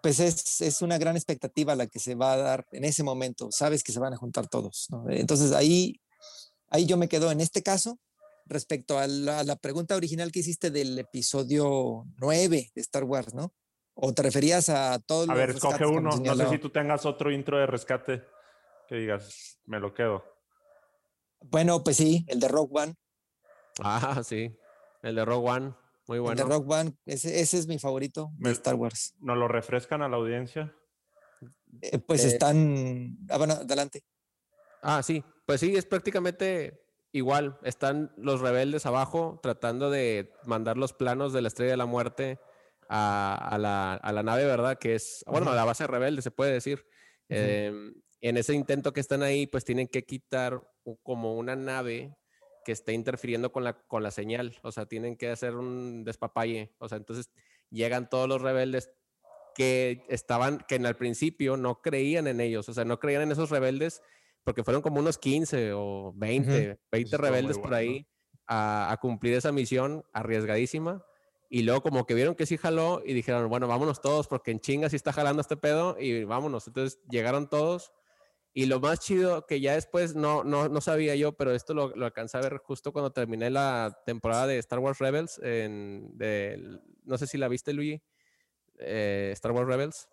pues es, es una gran expectativa la que se va a dar en ese momento. Sabes que se van a juntar todos. ¿no? Entonces ahí, ahí yo me quedo en este caso. Respecto a la, a la pregunta original que hiciste del episodio 9 de Star Wars, ¿no? ¿O te referías a todos A los ver, escoge uno. No sé si tú tengas otro intro de rescate que digas, me lo quedo. Bueno, pues sí, el de Rock One. Ah, sí. El de Rogue One, muy El bueno. de Rock One, ese, ese es mi favorito de Me- Star Wars. ¿Nos lo refrescan a la audiencia? Eh, pues Eh, están. Ah, bueno, adelante. Ah, sí. Pues sí, es prácticamente igual. Están los rebeldes abajo tratando de mandar los planos de la Estrella de la Muerte a, a la, a la nave, ¿verdad? Que es, bueno, a la base rebelde, se puede decir. En ese intento que están ahí, pues tienen que quitar como una nave que esté interfiriendo con la, con la señal. O sea, tienen que hacer un despapalle. O sea, entonces llegan todos los rebeldes que estaban, que en el principio no creían en ellos. O sea, no creían en esos rebeldes porque fueron como unos 15 o 20, 20 estuvo muy rebeldes por bueno. ahí a, a cumplir esa misión arriesgadísima. Y luego como que vieron que sí jaló y dijeron, bueno, vámonos todos porque en chinga sí está jalando este pedo y vámonos. Entonces llegaron todos. Y lo más chido que ya después no, no, no sabía yo, pero esto lo, lo alcancé a ver justo cuando terminé la temporada de Star Wars Rebels. En, del- no sé si la viste, Luigi. eh, Star Wars Rebels.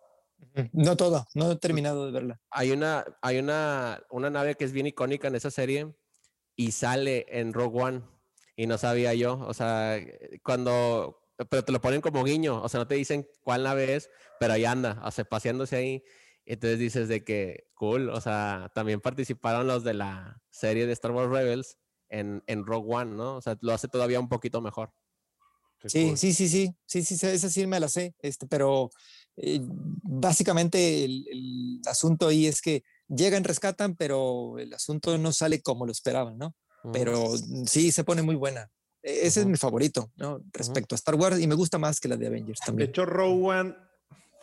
No todo, no he terminado de verla. Hay una, hay una, una nave que es bien icónica en esa serie y sale en Rogue One y no sabía yo, o sea, cuando, pero te lo ponen como guiño, o sea, no te dicen cuál nave es, pero ahí anda, o sea, paseándose ahí. Entonces dices de que, cool, o sea, también participaron los de la serie de Star Wars Rebels en, en Rogue One, ¿no? O sea, lo hace todavía un poquito mejor. Sí, cool. sí, sí, sí, sí, sí, sí, esa sí me la sé, este, pero eh, básicamente el, el asunto ahí es que llegan, rescatan, pero el asunto no sale como lo esperaban, ¿no? Pero mm, sí, se pone muy buena. E- Ese es Ujú. mi favorito, ¿no? Respecto a Star Wars y me gusta más que la de Avengers De también. hecho, Rogue One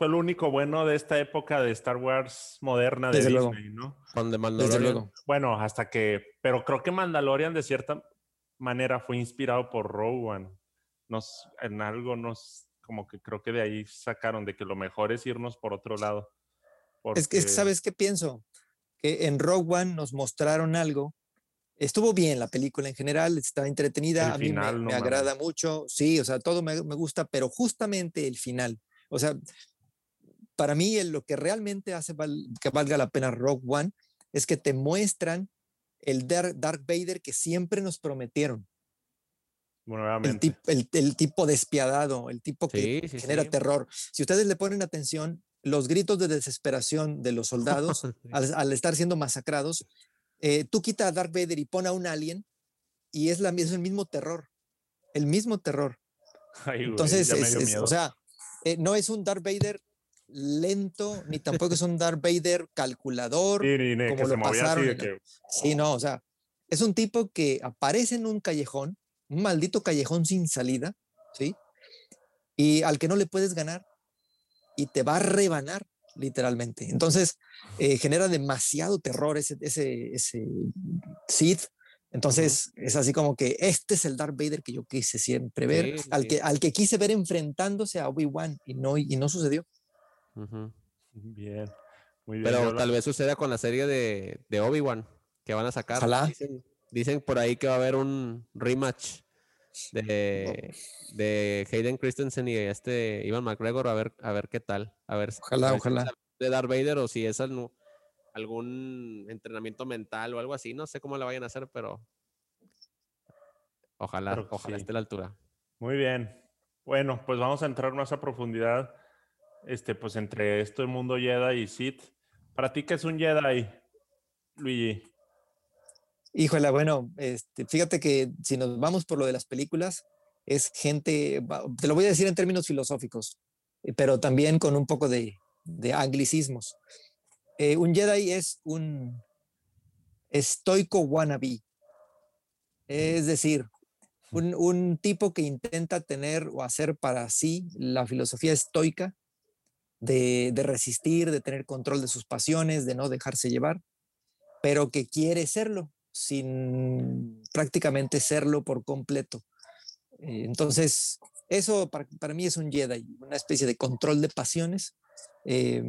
fue lo único bueno de esta época de Star Wars moderna de Desde luego. Disney, ¿no? Con The Desde Mandalorian. luego. Bueno, hasta que, pero creo que Mandalorian de cierta manera fue inspirado por Rogue One. Nos, en algo nos, como que creo que de ahí sacaron de que lo mejor es irnos por otro lado. Es, que, ¿sabes qué pienso? Que en Rogue One nos mostraron algo. Estuvo bien la película en general, está entretenida, a mí me, agrada mucho, sí, o sea, todo me, me, gusta, pero justamente el final, o sea, para mí lo que realmente hace que valga la pena Rogue One es que te muestran el Dark Vader que siempre nos prometieron. el, el, tipo despiadado, el tipo que genera terror. Si ustedes le ponen atención, los gritos de desesperación de los soldados al, estar siendo masacrados, eh, tú quita a Darth Vader y pon a un alien y es, la, es el mismo terror, el mismo terror. Entonces, o sea, eh, no es un Darth Vader lento, ni tampoco es un Darth Vader calculador. como lo pasaron. Sí, no, o sea, es un tipo que aparece en un callejón, un maldito callejón sin salida, ¿sí? Y al que no le puedes ganar y te va a rebanar, literalmente. Entonces, eh, genera demasiado terror ese, ese, ese Sith. Entonces, es así como que este es el Darth Vader que yo quise siempre ver, al, que, al que quise ver enfrentándose a Obi-Wan y no, y no sucedió. Bien, muy bien. Pero tal vez suceda con la serie de, de Obi-Wan que van a sacar. Dicen, por ahí que va a haber un rematch de, de Hayden Christensen y este Ivan McGregor a ver, a ver qué tal. A ver, ojalá, ojalá. de Darth Vader o si es algún entrenamiento mental o algo así. No sé cómo le vayan a hacer, pero ojalá, ojalá esté a la altura. Muy bien. Bueno, pues vamos a entrar más a profundidad este, pues entre esto el mundo Jedi y Sith. ¿Para ti qué es un Jedi, Luigi? Híjole, bueno, este, fíjate que si nos vamos por lo de las películas, es gente, te lo voy a decir en términos filosóficos, eh, pero también con un poco de, anglicismos. Eh, un Jedi es un estoico wannabe, es decir, un, un, tipo que intenta tener o hacer para sí la filosofía estoica de, resistir, de tener control de sus pasiones, de no dejarse llevar, pero que quiere serlo, sin prácticamente serlo por completo. Eh, entonces, eso para, mí es un Jedi, una especie de control de pasiones, eh,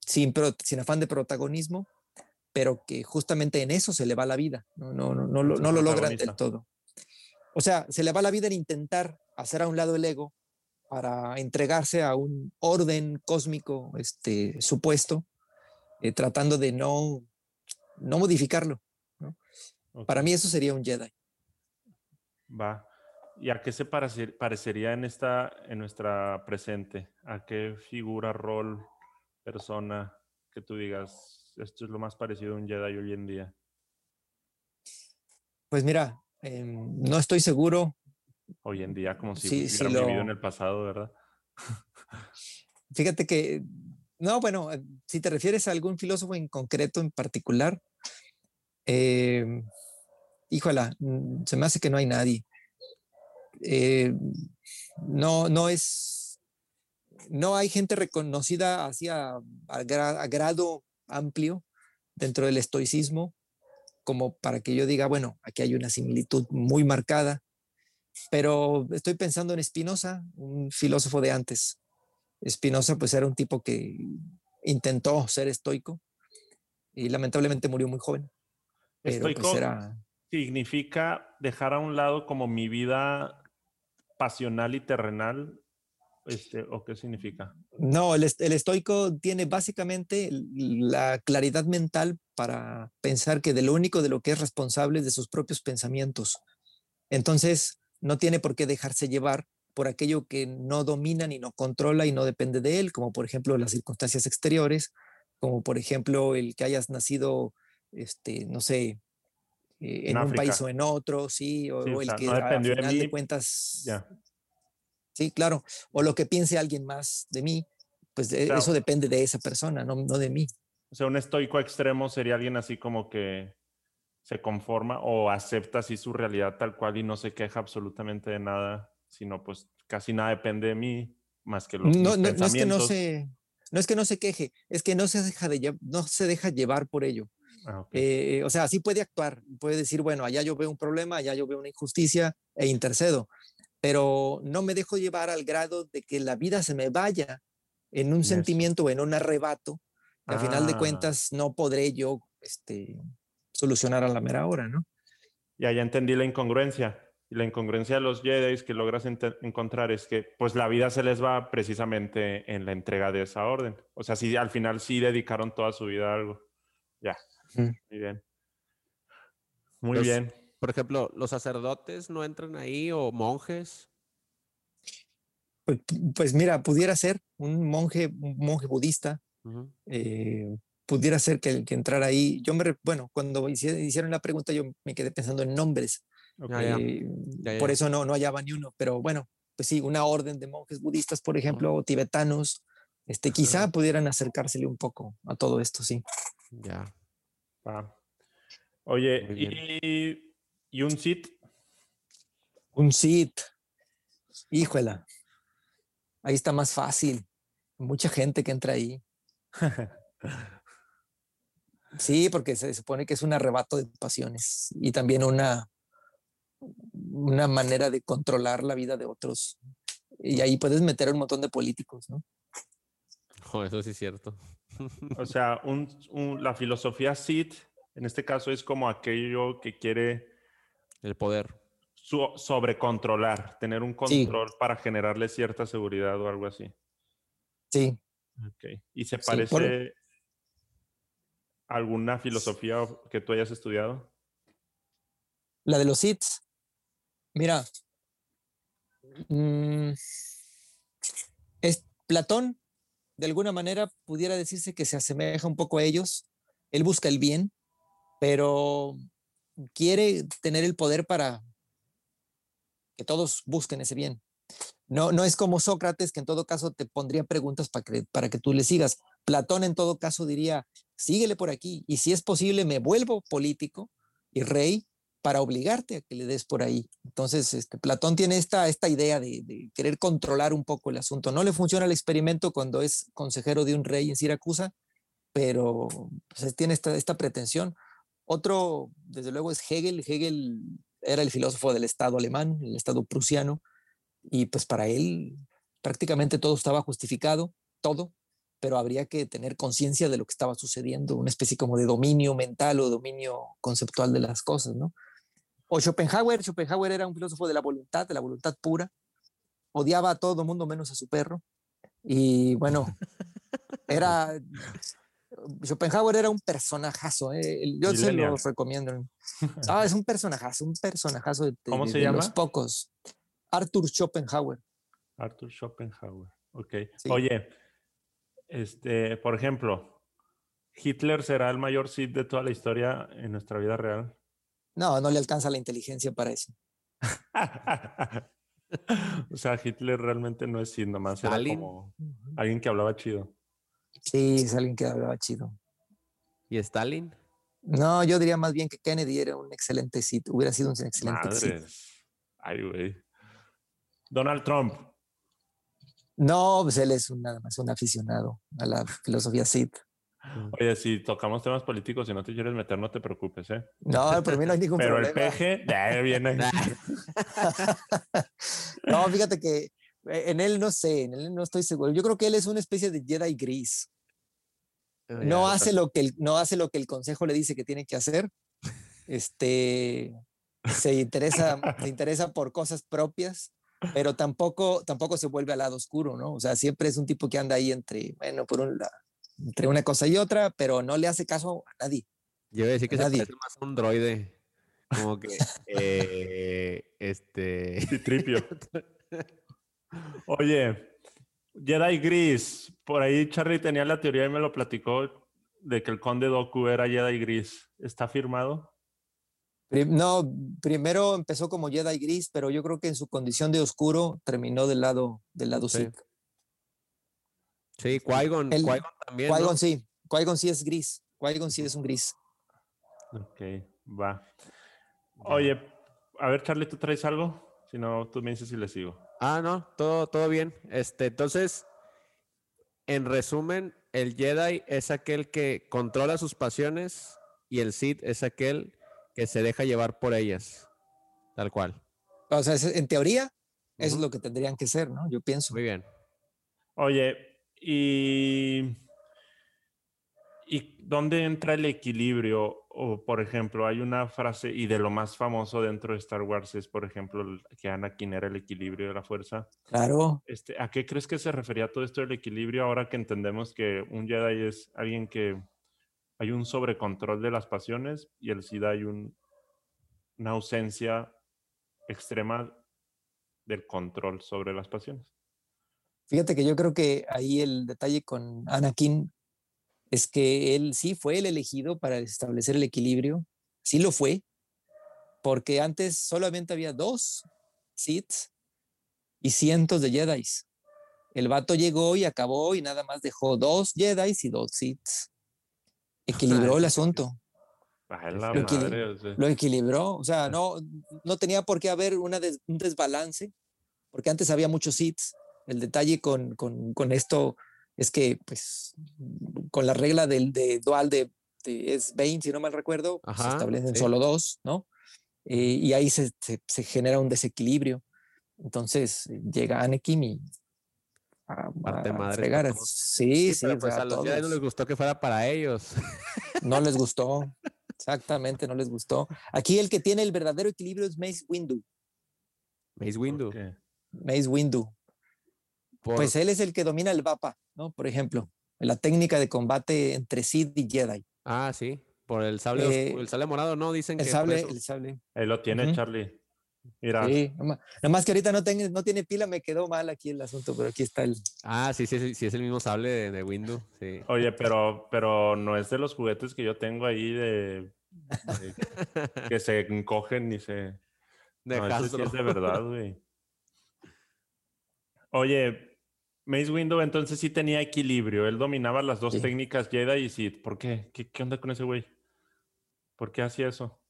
sin, sin afán de protagonismo, pero que justamente en eso se le va la vida, no, no, no, no, no lo logran del todo. O sea, se le va la vida en intentar hacer a un lado el ego para entregarse a un orden cósmico este, supuesto, eh, tratando de no, no modificarlo. Para mí eso sería un Jedi. Va. ¿Y a qué se parecería en, esta, en nuestra presente? ¿A qué figura, rol, persona que tú digas, esto es lo más parecido a un Jedi hoy en día? Pues mira, em, no estoy seguro hoy en día, como si hubiera vivido en el pasado, ¿verdad? Fíjate que, no, bueno, eh, si te refieres a algún filósofo en concreto, en particular, eh, híjola, mm, se me hace que no hay nadie. Eh, no, no es, no hay gente reconocida hacia a, grado amplio dentro del estoicismo como para que yo diga, bueno, aquí hay una similitud muy marcada. Pero estoy pensando en Spinoza, un filósofo de antes. Spinoza pues era un tipo que intentó ser estoico y lamentablemente murió muy joven. Pero, pues, estoico era... significa dejar a un lado como mi vida pasional y terrenal este, ¿O qué significa? No, el, el, estoico tiene básicamente la claridad mental para pensar que de lo único de lo que es responsable es de sus propios pensamientos. Entonces, no tiene por qué dejarse llevar por aquello que no domina ni no controla y no depende de él, como por ejemplo las circunstancias exteriores, como por ejemplo el que hayas nacido, este, no sé, eh, en, un país o en otro, sí, o, el que a final de, cuentas, sí, claro, o lo que piense alguien más de mí, pues eso depende de esa persona, no, no de mí. O sea, un estoico extremo sería alguien así como que se conforma o acepta así su realidad tal cual y no se queja absolutamente de nada, sino pues casi nada depende de mí más que los no, no, no es que no se no es que no se queje, es que no se deja de no se deja llevar por ello. Ah, eh, o sea, sí puede actuar, puede decir, bueno, allá yo veo un problema, allá yo veo una injusticia e intercedo, pero no me dejo llevar al grado de que la vida se me vaya en un Eso. sentimiento o en un arrebato, que al final de Ah. cuentas no podré yo este, solucionar a la mera hora, ¿no? Ya, ya entendí la incongruencia. Y la incongruencia de los Jedi que logras encontrar es que pues la vida se les va precisamente en la entrega de esa orden. O sea, sí, al final sí dedicaron toda su vida a algo. Ya, muy bien. Muy Los- bien. Por ejemplo, los sacerdotes no entran ahí o monjes. Pues, pues mira, pudiera ser un monje, un monje budista, eh, pudiera ser que, que entrara ahí. Yo me, bueno, cuando hicieron la pregunta, yo me quedé pensando en nombres. Ok. Ya, ya. eh, Ya, por eso no, no hallaba ni uno, pero bueno, pues sí, una orden de monjes budistas, por ejemplo, o tibetanos, este, quizá pudieran acercársele un poco a todo esto, sí. Ya. Va. Oye, y, y un Sith, Un Sith, híjola, ahí está más fácil, mucha gente que entra ahí. Sí, porque se supone que es un arrebato de pasiones y también una, una manera de controlar la vida de otros. Y ahí puedes meter a un montón de políticos, ¿no? Jo, eso sí es cierto. o sea, un- un- la filosofía Sith, en este caso, es como aquello que quiere El poder. su- sobrecontrolar, tener un Sí. control para generarle cierta seguridad o algo así. Sí, Ok. ¿Y se Sí, parece por- alguna filosofía que tú hayas estudiado? la de los Siths. Mira, mm, es Platón, de alguna manera pudiera decirse que se asemeja un poco a ellos. Él busca el bien, pero quiere tener el poder para que todos busquen ese bien. No, no es como Sócrates, que en todo caso te pondría preguntas para que, para que tú le sigas. Platón en todo caso diría, síguele por aquí y si es posible me vuelvo político y rey para obligarte a que le des por ahí. Entonces, este, Platón tiene esta, esta idea de, querer controlar un poco el asunto. No le funciona el experimento cuando es consejero de un rey en Siracusa, pero pues, tiene esta, esta pretensión. Otro, desde luego, es Hegel. Hegel era el filósofo del Estado alemán, el Estado prusiano, y pues para él prácticamente todo estaba justificado, todo, pero habría que tener conciencia de lo que estaba sucediendo, una especie como de dominio mental o dominio conceptual de las cosas, ¿no? O Schopenhauer, Schopenhauer era un filósofo de la voluntad, de la voluntad pura, odiaba a todo el mundo menos a su perro, y bueno, era... Schopenhauer era un personajazo, ¿eh? Yo se los recomiendo. Ah, es un personajazo, un personajazo de, ¿Cómo de- se de llama? los pocos. Arthur Schopenhauer. Arthur Schopenhauer. Ok. Sí. Oye, este, por ejemplo, ¿Hitler será el mayor Sith de toda la historia en nuestra vida real? No, no le alcanza la inteligencia para eso. o sea, Hitler realmente no es Sith, nomás era como alguien que hablaba chido. Sí, es alguien que hablaba chido. ¿Y Stalin? No, yo diría más bien que Kennedy era un excelente sitio, hubiera sido un excelente sitio. Madres. Ay, güey. Donald Trump. No, pues él es un- nada más un aficionado a la filosofía Sith. Oye, si tocamos temas políticos y no te quieres meter, no te preocupes, ¿eh? No, por mí no hay ningún Pero el problema. peje, eh, viene. No, fíjate que eh, en él no sé, en él no estoy seguro. Yo creo que él es una especie de Jedi gris. No Ya, hace lo que el, no hace lo que el consejo le dice que tiene que hacer. Este se interesa, se interesa por cosas propias, pero tampoco, tampoco se vuelve al lado oscuro, ¿no? O sea, siempre es un tipo que anda ahí entre, bueno, por un entre una cosa y otra, pero no le hace caso a nadie. Yo iba a decir que se Nadie. parece más a un droide. Como que, eh, este... Citripio. Oye, Jedi Gris. Por ahí Charlie tenía la teoría y me lo platicó de que el conde Doku era Jedi Gris. ¿Está firmado? No, primero empezó como Jedi gris, pero yo creo que en su condición de oscuro terminó del lado, del lado Sí. Sith. Sí, Qui-Gon, Qui-Gon también, ¿no? Qui-Gon sí, Qui-Gon sí es gris, Qui-Gon sí es un gris. Ok, va. Oye, a ver, Charlie, ¿tú traes algo? Si no, tú me dices si le sigo. Ah, no, todo, todo bien. Este, entonces, en resumen, el Jedi es aquel que controla sus pasiones y el Sith es aquel que se deja llevar por ellas. Tal cual. O sea, en teoría, Eso es lo que tendrían que ser, ¿no? Yo pienso. Muy bien. Oye, y, ¿y dónde entra el equilibrio? O, por ejemplo, hay una frase, y de lo más famoso dentro de Star Wars es, por ejemplo, que Anakin era el equilibrio de la fuerza. Claro. Este, ¿A qué crees que se refería todo esto del equilibrio ahora que entendemos que un Jedi es alguien que hay un sobrecontrol de las pasiones y el Sith hay un, una ausencia extrema del control sobre las pasiones? Fíjate que yo creo que ahí el detalle con Anakin es que él sí fue el elegido para establecer el equilibrio, sí lo fue, porque antes solamente había dos Sith y cientos de Jedi. El vato llegó y acabó y nada más dejó dos Jedi y dos Sith. Equilibró el asunto, Lo o sea, lo equilibró, o sea, no, no tenía por qué haber una des- un desbalance, porque antes había muchos Sith. El detalle con, con, con esto es que, pues, con la regla del de dual de, de es 20, si no mal recuerdo, pues, se Ajá, establecen sí. solo dos, ¿no? Eh, y ahí se, se- se genera un desequilibrio. Entonces llega Anakin y a, Parte a madre fregar. para todos. Sí, sí, pero o pues sea, a los Jedi no les gustó que fuera para ellos. No les gustó. Exactamente, no les gustó. Aquí el que tiene el verdadero equilibrio es Mace Windu. Mace Windu. Mace Windu. por- Pues él es el que domina el VAPA, ¿no? Por ejemplo, la técnica de combate entre Sith y Jedi. Ah, sí. Por el sable, Eh, el sable morado, no, dicen El que por sable, eso- el sable. Ahí lo tiene. Charlie. Mira, Sí, nada más que ahorita no, tengo, no tiene pila, me quedó mal aquí el asunto, pero aquí está el. Ah, sí, sí, sí, sí, es el mismo sable de, de Windu. Sí. oye, pero, pero no es de los juguetes que yo tengo ahí de, de- que se encogen y se... De No, sí es de verdad, güey. Oye, Mace Windu entonces sí tenía equilibrio. Él dominaba las dos Sí. técnicas Jedi y Sith. ¿Por qué? qué? qué onda con ese güey? ¿Por qué hacía eso?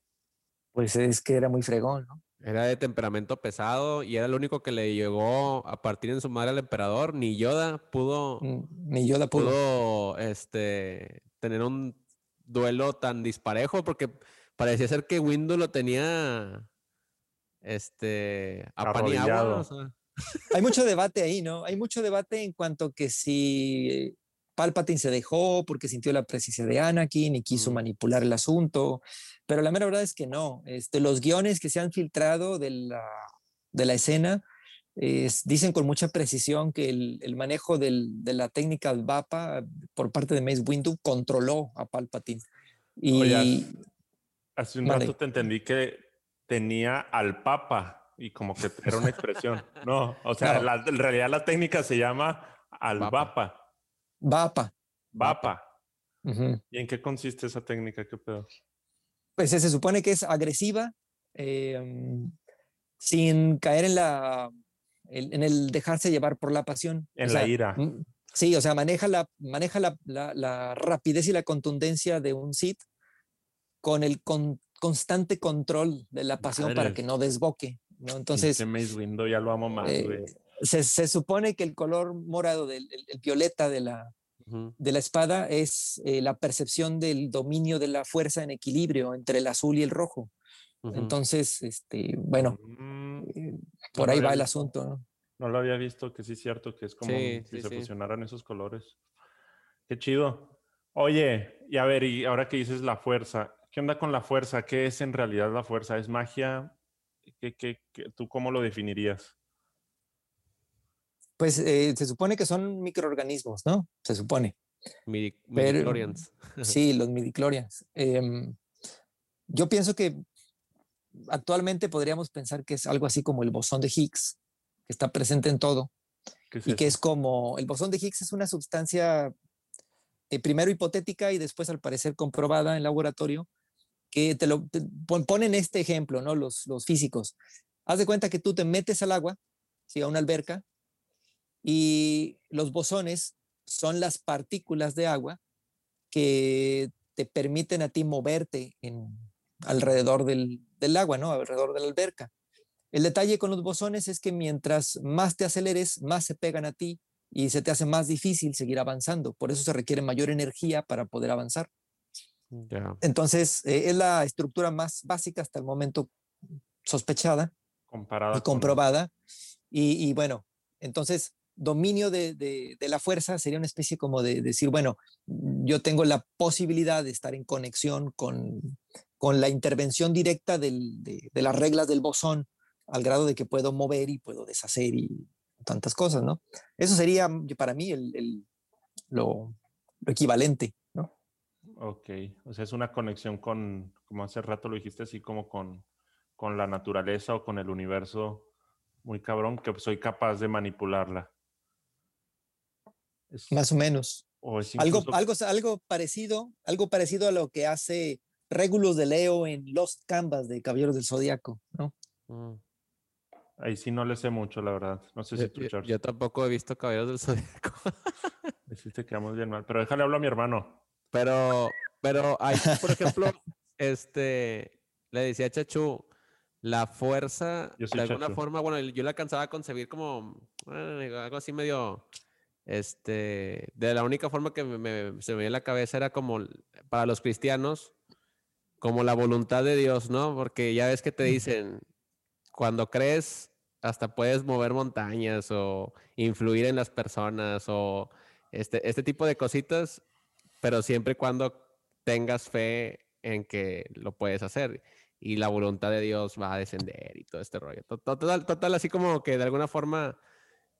Pues es que era muy fregón, ¿no? Era de temperamento pesado y era el único que le llegó a partir en su madre al emperador. Ni Yoda pudo, Mm, Ni yo la pudo. pudo este, tener un duelo tan disparejo porque parecía ser que Windu lo tenía este, a pan y agua, Arrodillado. o sea, Hay mucho debate ahí, ¿no? Hay mucho debate en cuanto que si Palpatine se dejó porque sintió la presencia de Anakin y quiso manipular el asunto, pero la mera verdad es que no. Este, los guiones que se han filtrado de la, de la escena es- dicen con mucha precisión que el, el manejo del- de la técnica VAPA por parte de Mace Windu controló a Palpatine. Y Oye, Hace un rato te entendí que tenía al Papa y como que era una expresión. No, o sea, No. la- en realidad la técnica se llama al Vapa. Vapa. VAPA. ¿Y en qué consiste esa técnica? ¿Qué pedo? pues se supone que es agresiva, eh, sin caer en la el- en el dejarse llevar por la pasión. En O la sea, ira. mm, Sí, o sea, maneja la, maneja la, la- la rapidez y la contundencia de un Sith con el con- constante control de la pasión para que no desboque. ¿no? Entonces, Mace Windu ya lo amo más, eh, güey. Se, se supone que el color morado, del, el, el violeta de la, de la espada es eh, la percepción del dominio de la fuerza en equilibrio entre el azul y el rojo. Entonces, este, bueno, Mm, eh, no por lo ahí había va el visto. asunto, ¿no? No lo había visto, que sí es cierto, que es como Sí, si sí, se sí. fusionaran esos colores. Qué chido. Oye, y a ver, y ahora que dices la fuerza, ¿qué onda con la fuerza? ¿Qué es en realidad la fuerza? ¿Es magia? ¿Qué, qué- qué- tú cómo lo definirías? Pues eh, se supone que son microorganismos, ¿no? Se supone. Midi- Pero- midichlorians. Sí, los midichlorians. Em, yo pienso que actualmente podríamos pensar que es algo así como el bosón de Higgs, que está presente en todo. ¿Qué es y que es como el bosón de Higgs es una sustancia eh, primero hipotética y después al parecer comprobada en laboratorio que te lo te ponen este ejemplo, ¿no? Los, los físicos. Haz de cuenta que tú te metes al agua, ¿sí? a una alberca, y los bosones son las partículas de agua que te permiten a ti moverte en, alrededor del, del agua, ¿no? Alrededor de la alberca. El detalle con los bosones es que mientras más te aceleres, más se pegan a ti y se te hace más difícil seguir avanzando. Por eso se requiere mayor energía para poder avanzar. Entonces, eh, es la estructura más básica hasta el momento sospechada Comparada y con- comprobada. Y, bueno, entonces, dominio de, de, la fuerza sería una especie como de, decir, bueno, yo tengo la posibilidad de estar en conexión con, con la intervención directa del, de, las reglas del bosón, al grado de que puedo mover y puedo deshacer y tantas cosas, ¿no? Eso sería para mí el, el lo, lo equivalente, ¿no? Ok, o sea, es una conexión con, como hace rato lo dijiste, así como con, con la naturaleza o con el universo muy cabrón, que soy capaz de manipularla. Más o menos. algo, algo, algo parecido, algo parecido a lo que hace Regulus de Leo en Lost Canvas de Caballeros del Zodíaco, ¿no? Mm. Ahí sí no le sé mucho, la verdad. No sé si tú, Charles. Yo, tampoco he visto Caballeros del Zodíaco. sí te quedamos bien mal. Pero déjale hablar a mi hermano. Pero, pero ahí, por ejemplo, este, le decía a Chachu, la fuerza, de alguna forma, bueno, yo la alcanzaba a concebir como eh, algo así medio, este, de la única forma que me, se me veía en la cabeza era como para los cristianos, como la voluntad de Dios, ¿no? Porque ya ves que te dicen, cuando crees, hasta puedes mover montañas o influir en las personas o este, este tipo de cositas, pero siempre y cuando tengas fe en que lo puedes hacer y la voluntad de Dios va a descender y todo este rollo. Total, total así como que de alguna forma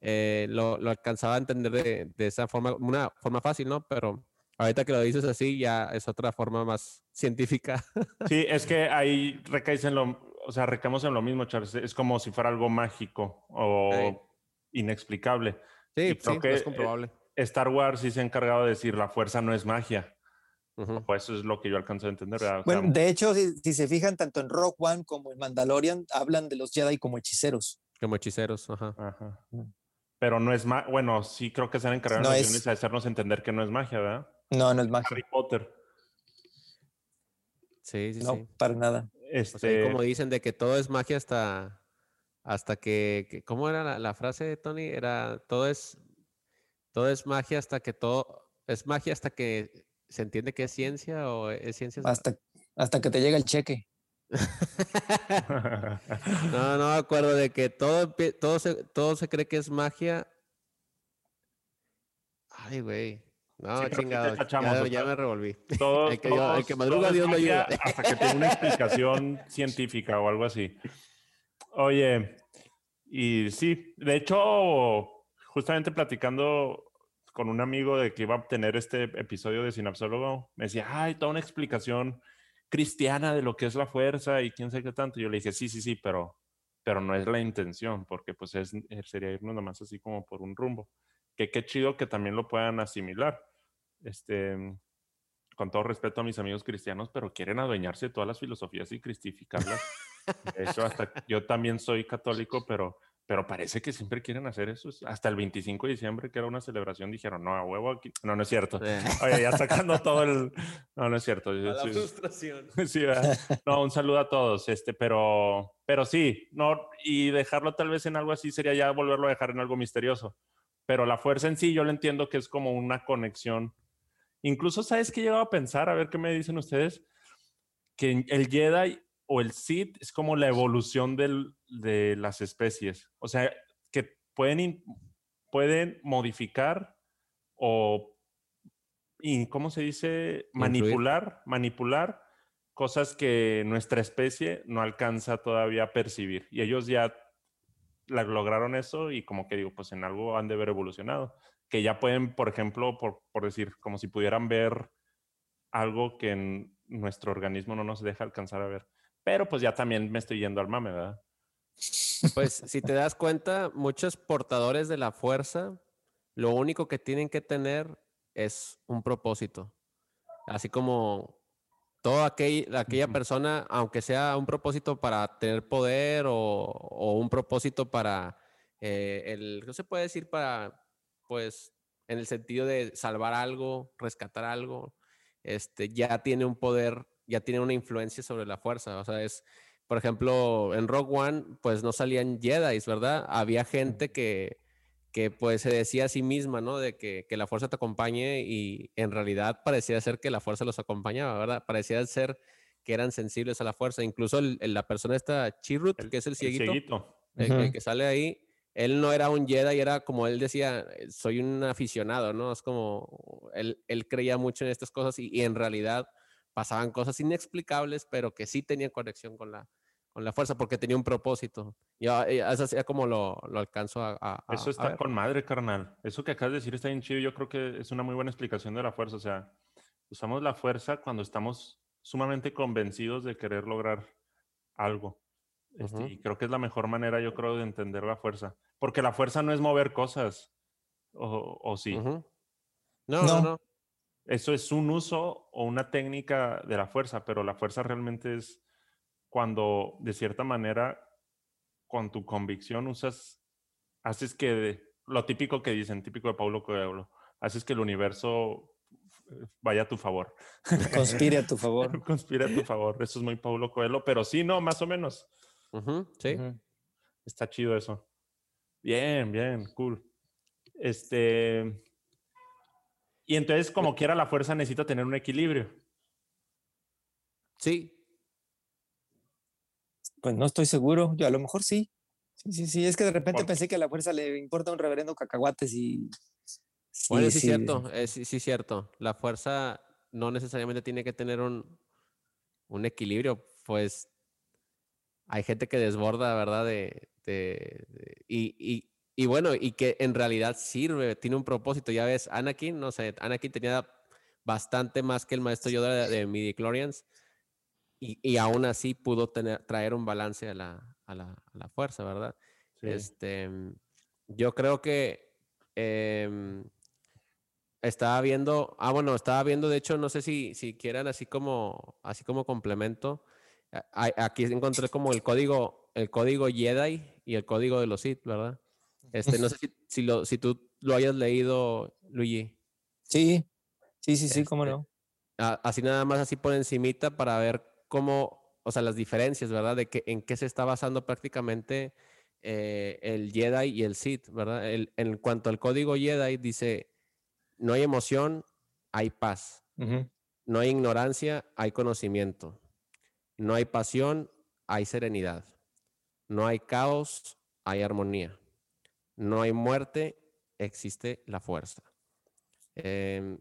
eh, lo, lo, alcanzaba a entender de, de, esa forma, una forma fácil, ¿no? Pero ahorita que lo dices así ya es otra forma más científica. Sí, es que ahí recaes en lo, o sea, recaemos en lo mismo, Charles. Es como si fuera algo mágico o inexplicable. Sí, sí, es comprobable. Star Wars sí se ha encargado de decir la fuerza no es magia. Pues eso es lo que yo alcanzo a entender. Bueno, de hecho, si, se fijan, tanto en Rock One como en Mandalorian, hablan de los Jedi como hechiceros. Como hechiceros, ajá. ajá. Pero no es magia. Bueno, sí creo que se han encargado de hacernos entender que no es magia, ¿verdad? No, no es magia. Harry Potter. Sí, sí, no, para nada. Este... como dicen de que todo es magia hasta, hasta que, ¿cómo era la, la frase, Tony? Era, todo es todo es magia hasta que todo, es magia hasta que se entiende que es ciencia o es ciencia. Hasta, hasta que te llega el cheque. no, no me acuerdo de que todo, todo, se, todo se cree que es magia. Ay, güey. No, chingado. ya, me revolví. el, que, madruga, Dios lo ayuda. Hasta que tenga una explicación científica o algo así. Oye, y sí, de hecho, justamente platicando con un amigo de que iba a obtener este episodio de Sinapsólogo, me decía, ay, toda una explicación cristiana de lo que es la fuerza y quién sabe qué tanto. yo le dije, sí, sí, sí, pero, pero no es la intención, porque pues es, eh, sería irnos nomás así como por un rumbo. Que qué chido que también lo puedan asimilar. Este, con todo respeto a mis amigos cristianos, pero quieren adueñarse de todas las filosofías y cristificarlas. Hecho, hasta yo también soy católico, pero pero parece que siempre quieren hacer eso. Hasta el 25 de diciembre, que era una celebración, dijeron, no, a huevo aquí. No, no es cierto. Oye, ya sacando todo el... No, no es cierto. la frustración. Sí, no, un saludo a todos. Este, pero, pero sí, no, y dejarlo tal vez en algo así sería ya volverlo a dejar en algo misterioso. Pero la fuerza en sí, yo lo entiendo que es como una conexión. Incluso, ¿sabes qué he llegado a pensar? A ver qué me dicen ustedes. Que el Jedi o el Sith es como la evolución de las especies. O sea, que pueden, pueden modificar o, y, ¿cómo se dice? Manipular, manipular cosas que nuestra especie no alcanza todavía a percibir. Y ellos ya lograron eso y como que digo, pues en algo han de haber evolucionado. Que ya pueden, por ejemplo, por, por decir, como si pudieran ver algo que en nuestro organismo no nos deja alcanzar a ver. Pero pues ya también me estoy yendo al mame, ¿verdad? Pues si te das cuenta, muchos portadores de la fuerza, lo único que tienen que tener es un propósito. Así como toda aquella persona, aunque sea un propósito para tener poder o, un propósito para, eh, el, ¿qué se puede decir? Para, pues, en el sentido de salvar algo, rescatar algo, este, ya tiene un poder ya tiene una influencia sobre la fuerza. O sea, es, por ejemplo, en Rogue One, pues no salían Jedi, ¿verdad? Había gente que, que pues se decía a sí misma, ¿no? De que, que, la fuerza te acompañe y en realidad parecía ser que la fuerza los acompañaba, ¿verdad? Parecía ser que eran sensibles a la fuerza. Incluso la persona esta Chirrut, que es el cieguito, el, que sale ahí, él no era un Jedi, era como él decía, eh, soy un aficionado, ¿no? Es como, él, él creía mucho en estas cosas y, en realidad pasaban cosas inexplicables, pero que sí tenían conexión con la, con la fuerza porque tenía un propósito. Y eso es como lo, lo alcanzo a, Eso está con madre, carnal. Eso que acabas de decir está bien chido. Yo creo que es una muy buena explicación de la fuerza. O sea, usamos la fuerza cuando estamos sumamente convencidos de querer lograr algo. Este, y creo que es la mejor manera, yo creo, de entender la fuerza. Porque la fuerza no es mover cosas. ¿O, o sí? no, no, no, Eso es un uso o una técnica de la fuerza, pero la fuerza realmente es cuando, de cierta manera, con tu convicción usas, haces que, lo típico que dicen, típico de Paulo Coelho, haces que el universo vaya a tu favor. Conspire a tu favor. Conspire a tu favor. Eso es muy Paulo Coelho, pero sí, no, más o menos. sí. Está chido eso. Bien, bien, cool. Este. Y entonces, como quiera, la fuerza necesita tener un equilibrio. Sí. Pues no estoy seguro. Yo a lo mejor sí. Sí, sí, sí. Es que de repente pensé que a la fuerza le importa un reverendo cacahuates y bueno, sí, es cierto, sí, sí, cierto. La fuerza no necesariamente tiene que tener un, un equilibrio, pues hay gente que desborda, ¿verdad? De, de, y, y, y, bueno, y que en realidad sirve, tiene un propósito. Ya ves, Anakin, no sé, Anakin tenía bastante más que el maestro Yoda de, de midi y, y, aún así pudo tener, traer un balance a la, a la, a la fuerza, ¿verdad? Este, yo creo que eh, estaba viendo, ah, bueno, estaba viendo, de hecho, no sé si, si quieran así como, así como complemento. Aquí encontré como el código, el código Jedi y el código de los Sith, ¿verdad? Este, no sé si, si, lo, si tú lo hayas leído, Luigi. Sí, sí, sí, sí, cómo este, no. Así nada más así por encimita para ver cómo, o sea, las diferencias, ¿verdad? De que en qué se está basando prácticamente eh, el Jedi y el Sith, ¿verdad? El, en cuanto al código Jedi dice no hay emoción, hay paz. No hay ignorancia, hay conocimiento. No hay pasión, hay serenidad. No hay caos, hay armonía. No hay muerte, existe la fuerza. Em,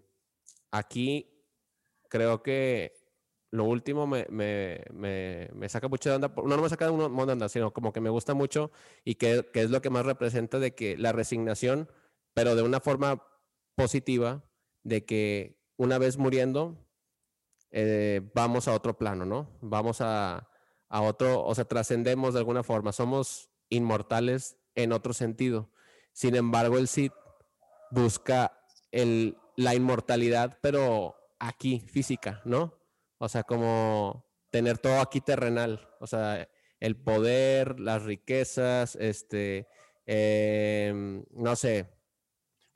aquí creo que lo último me, saca mucho de onda, no, no me saca de onda, sino como que me gusta mucho y que, que es lo que más representa de que la resignación, pero de una forma positiva de que una vez muriendo, eh, vamos a otro plano, ¿no? Vamos a, a otro, o sea, trascendemos de alguna forma, somos inmortales en otro sentido. Sin embargo, el Cid busca el, la inmortalidad, pero aquí, física, ¿no? O sea, como tener todo aquí terrenal, o sea, el poder, las riquezas, este, em, no sé,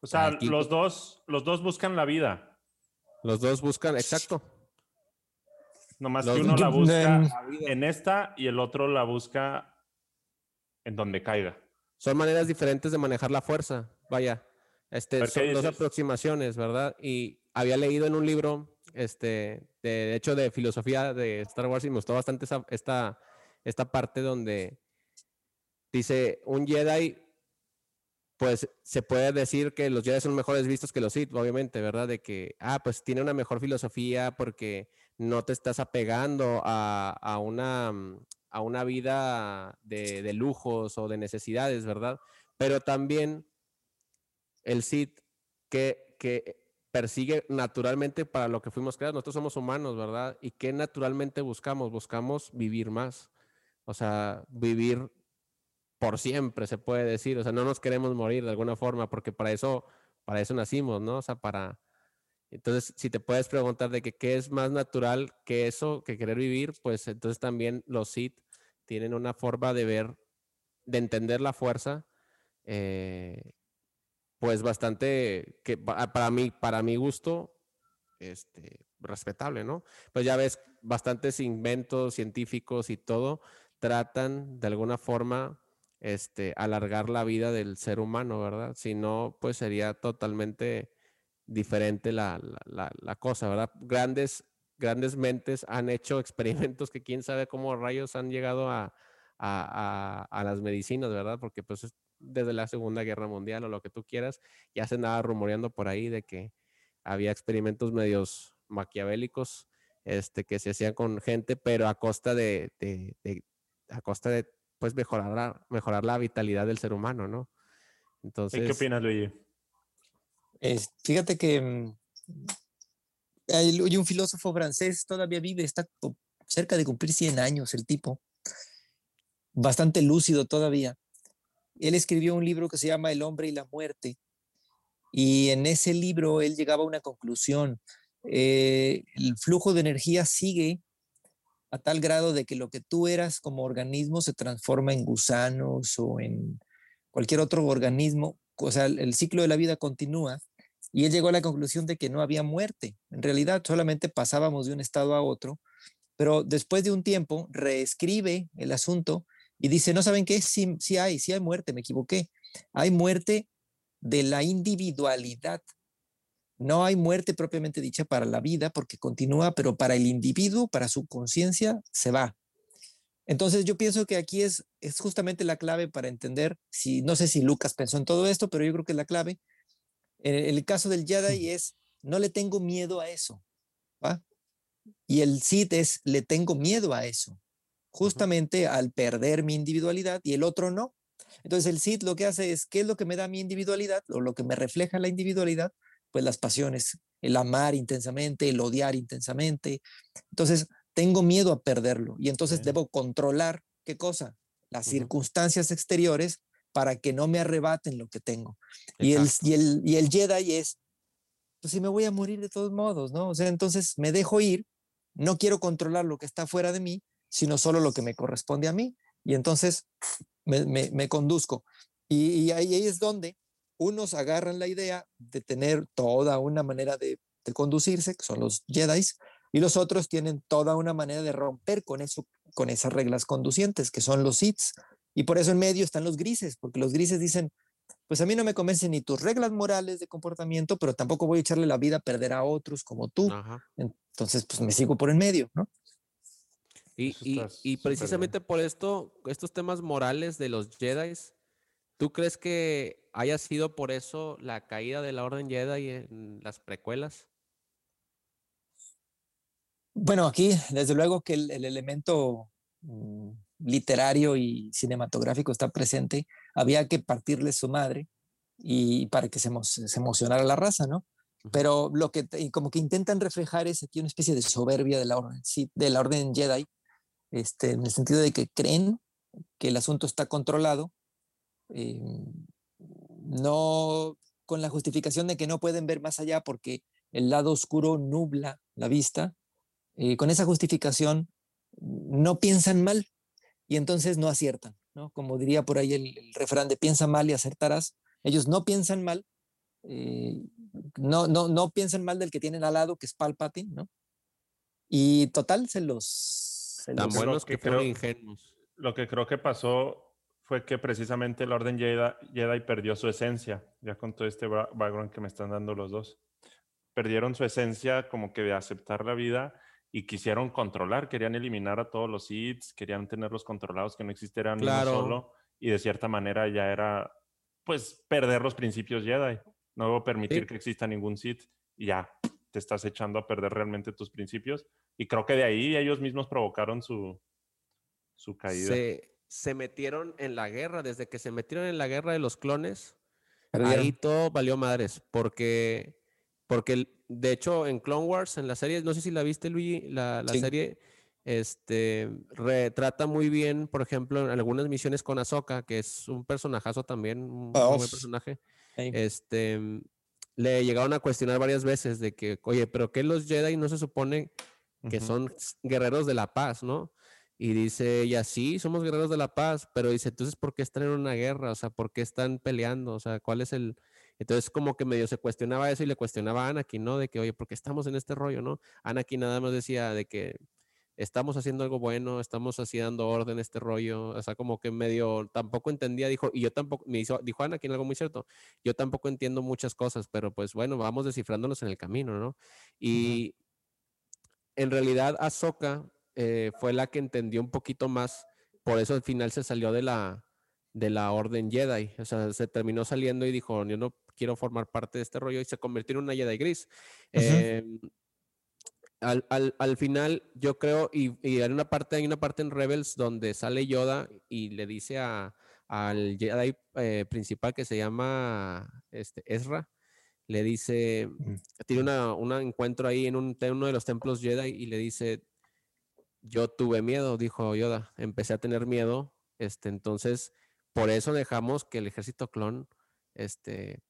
o sea, los dos, los dos buscan la vida. Los dos buscan, exacto. Nomás que uno la busca en esta y el otro la busca en donde caiga. Son maneras diferentes de manejar la fuerza. Vaya, este, son dos aproximaciones, ¿verdad? Y había leído en un libro, este, de, hecho, de filosofía de Star Wars y me gustó bastante esta, esta parte donde dice, un Jedi pues se puede decir que los Jedi son mejores vistos que los Sith, obviamente, ¿verdad? De que, ah, pues tiene una mejor filosofía porque no te estás apegando a, una, mm, a una vida de, lujos o de necesidades, ¿verdad? Pero también el Sith que, que persigue naturalmente para lo que fuimos creados. Nosotros somos humanos, ¿verdad? ¿Y qué naturalmente buscamos? Buscamos vivir más. O sea, vivir por siempre, se puede decir. O sea, no nos queremos morir de alguna forma, porque para eso, para eso nacimos, ¿no? O sea, para... Entonces, si te puedes preguntar de que qué es más natural que eso, que querer vivir, pues entonces también los Sith tienen una forma de ver, de entender la fuerza, eh, pues bastante, que para mí, para mi gusto, este, respetable, ¿no? Pues ya ves, bastantes inventos científicos y todo tratan de alguna forma este, alargar la vida del ser humano, ¿verdad? Si no, pues sería totalmente diferente la, cosa, ¿verdad? Grandes, grandes mentes han hecho experimentos que quién sabe cómo rayos han llegado a, las medicinas, ¿verdad? Porque pues desde la Segunda Guerra Mundial o lo que tú quieras. Ya se andaba rumoreando por ahí de que había experimentos medios maquiavélicos este, que se hacían con gente, pero a costa de, a costa de pues mejorar la, mejorar la vitalidad del ser humano, ¿no? Entonces, ¿Qué opinas, Luigi? Fíjate que mm, hay, un filósofo francés todavía vive, está cerca de cumplir 100 años el tipo, bastante lúcido todavía. Él escribió un libro que se llama El hombre y la muerte. Y en ese libro él llegaba a una conclusión. Eh, el flujo de energía sigue a tal grado de que lo que tú eras como organismo se transforma en gusanos o en cualquier otro organismo. O sea, el, ciclo de la vida continúa. Y él llegó a la conclusión de que no había muerte. En realidad solamente pasábamos de un estado a otro. Pero después de un tiempo reescribe el asunto y dice, no saben qué, sí, sí hay, sí hay muerte, me equivoqué. Hay muerte de la individualidad. No hay muerte propiamente dicha para la vida porque continúa, pero para el individuo, para su conciencia, se va. Entonces yo pienso que aquí es, es justamente la clave para entender, si, no sé si Lucas pensó en todo esto, pero yo creo que es la clave. En el caso del Jedi es, no le tengo miedo a eso. ¿va? Y el Sith es, le tengo miedo a eso justamente al perder mi individualidad y el otro no. Entonces el Sith lo que hace es, ¿qué es lo que me da mi individualidad o lo que me refleja la individualidad? Pues las pasiones, el amar intensamente, el odiar intensamente. Entonces tengo miedo a perderlo y entonces debo controlar, ¿qué cosa? Las circunstancias exteriores para que no me arrebaten lo que tengo. Y el, y el, y, el, Jedi es, pues si me voy a morir de todos modos, ¿no? O sea, entonces me dejo ir, no quiero controlar lo que está fuera de mí, sino solo lo que me corresponde a mí. Y entonces me, conduzco. Y, ahí, es donde unos agarran la idea de tener toda una manera de, conducirse, que son los Jedi, y los otros tienen toda una manera de romper con eso, con esas reglas conducientes, que son los Sith. Y por eso en medio están los grises, porque los grises dicen, pues a mí no me convencen ni tus reglas morales de comportamiento, pero tampoco voy a echarle la vida a perder a otros como tú. Entonces, pues me sigo por en medio, ¿no? Y, precisamente por esto, estos temas morales de los Jedi, ¿tú crees que haya sido por eso la caída de la Orden Jedi en las precuelas? Bueno, aquí desde luego que el, elemento mm, literario y cinematográfico está presente. Había que partirle su madre y para que se, emocionara la raza, ¿no? Pero lo que como que intentan reflejar es aquí una especie de soberbia de la orden, de la orden Jedi, este, en el sentido de que creen que el asunto está controlado, eh, no con la justificación de que no pueden ver más allá porque el lado oscuro nubla la vista, eh, con esa justificación no piensan mal y entonces no aciertan, ¿no? Como diría por ahí el, refrán de piensa mal y acertarás, ellos no piensan mal, eh, no, no, no piensan mal del que tienen al lado, que es Palpatine, ¿no? Y total, se los, Tan buenos que, fueron ingenuos. Lo que creo que pasó fue que precisamente el Orden Jedi, perdió su esencia, ya con todo este background que me están dando los dos. Perdieron su esencia como que de aceptar la vida y quisieron controlar, querían eliminar a todos los Sith, querían tenerlos controlados, que no existieran uno solo, y de cierta manera ya era, pues, perder los principios Jedi, no permitir que exista ningún Sith, y ya te estás echando a perder realmente tus principios. Y creo que de ahí ellos mismos provocaron su, su caída. Se, metieron en la guerra, desde que se metieron en la guerra de los clones, ahí todo valió madres, porque, porque de hecho en Clone Wars, en la serie, no sé si la viste Luigi, la, la serie este, retrata muy bien, por ejemplo, en algunas misiones con Ahsoka, que es un personajazo también, un buen personaje. Este, le llegaron a cuestionar varias veces de que, oye, pero que los Jedi no se supone que son guerreros de la paz, ¿no? Y dice ella, sí, somos guerreros de la paz, pero dice, entonces, ¿por qué están en una guerra? O sea, ¿por qué están peleando? O sea, ¿cuál es el...? Entonces, como que medio se cuestionaba eso y le cuestionaba a Anakin, ¿no? De que, oye, ¿por qué estamos en este rollo, no? Anakin nada más decía de que estamos haciendo algo bueno, estamos así dando orden este rollo, o sea, como que medio tampoco entendía, dijo, y yo tampoco, me hizo, dijo Ana algo muy cierto, yo tampoco entiendo muchas cosas, pero pues bueno, vamos descifrándonos en el camino, ¿no? Y en realidad Ahsoka eh, fue la que entendió un poquito más, por eso al final se salió de la, de la Orden Jedi. O sea, se terminó saliendo y dijo, yo no quiero formar parte de este rollo y se convirtió en una Jedi gris. Em, al, final, yo creo, y, y, en una parte, hay una parte en Rebels donde sale Yoda y le dice a, al Jedi eh, principal que se llama este, Ezra, le dice, tiene un encuentro ahí en, un, en uno de los templos Jedi y le dice, yo tuve miedo, dijo Yoda, empecé a tener miedo, este, entonces por eso dejamos que el ejército clon este,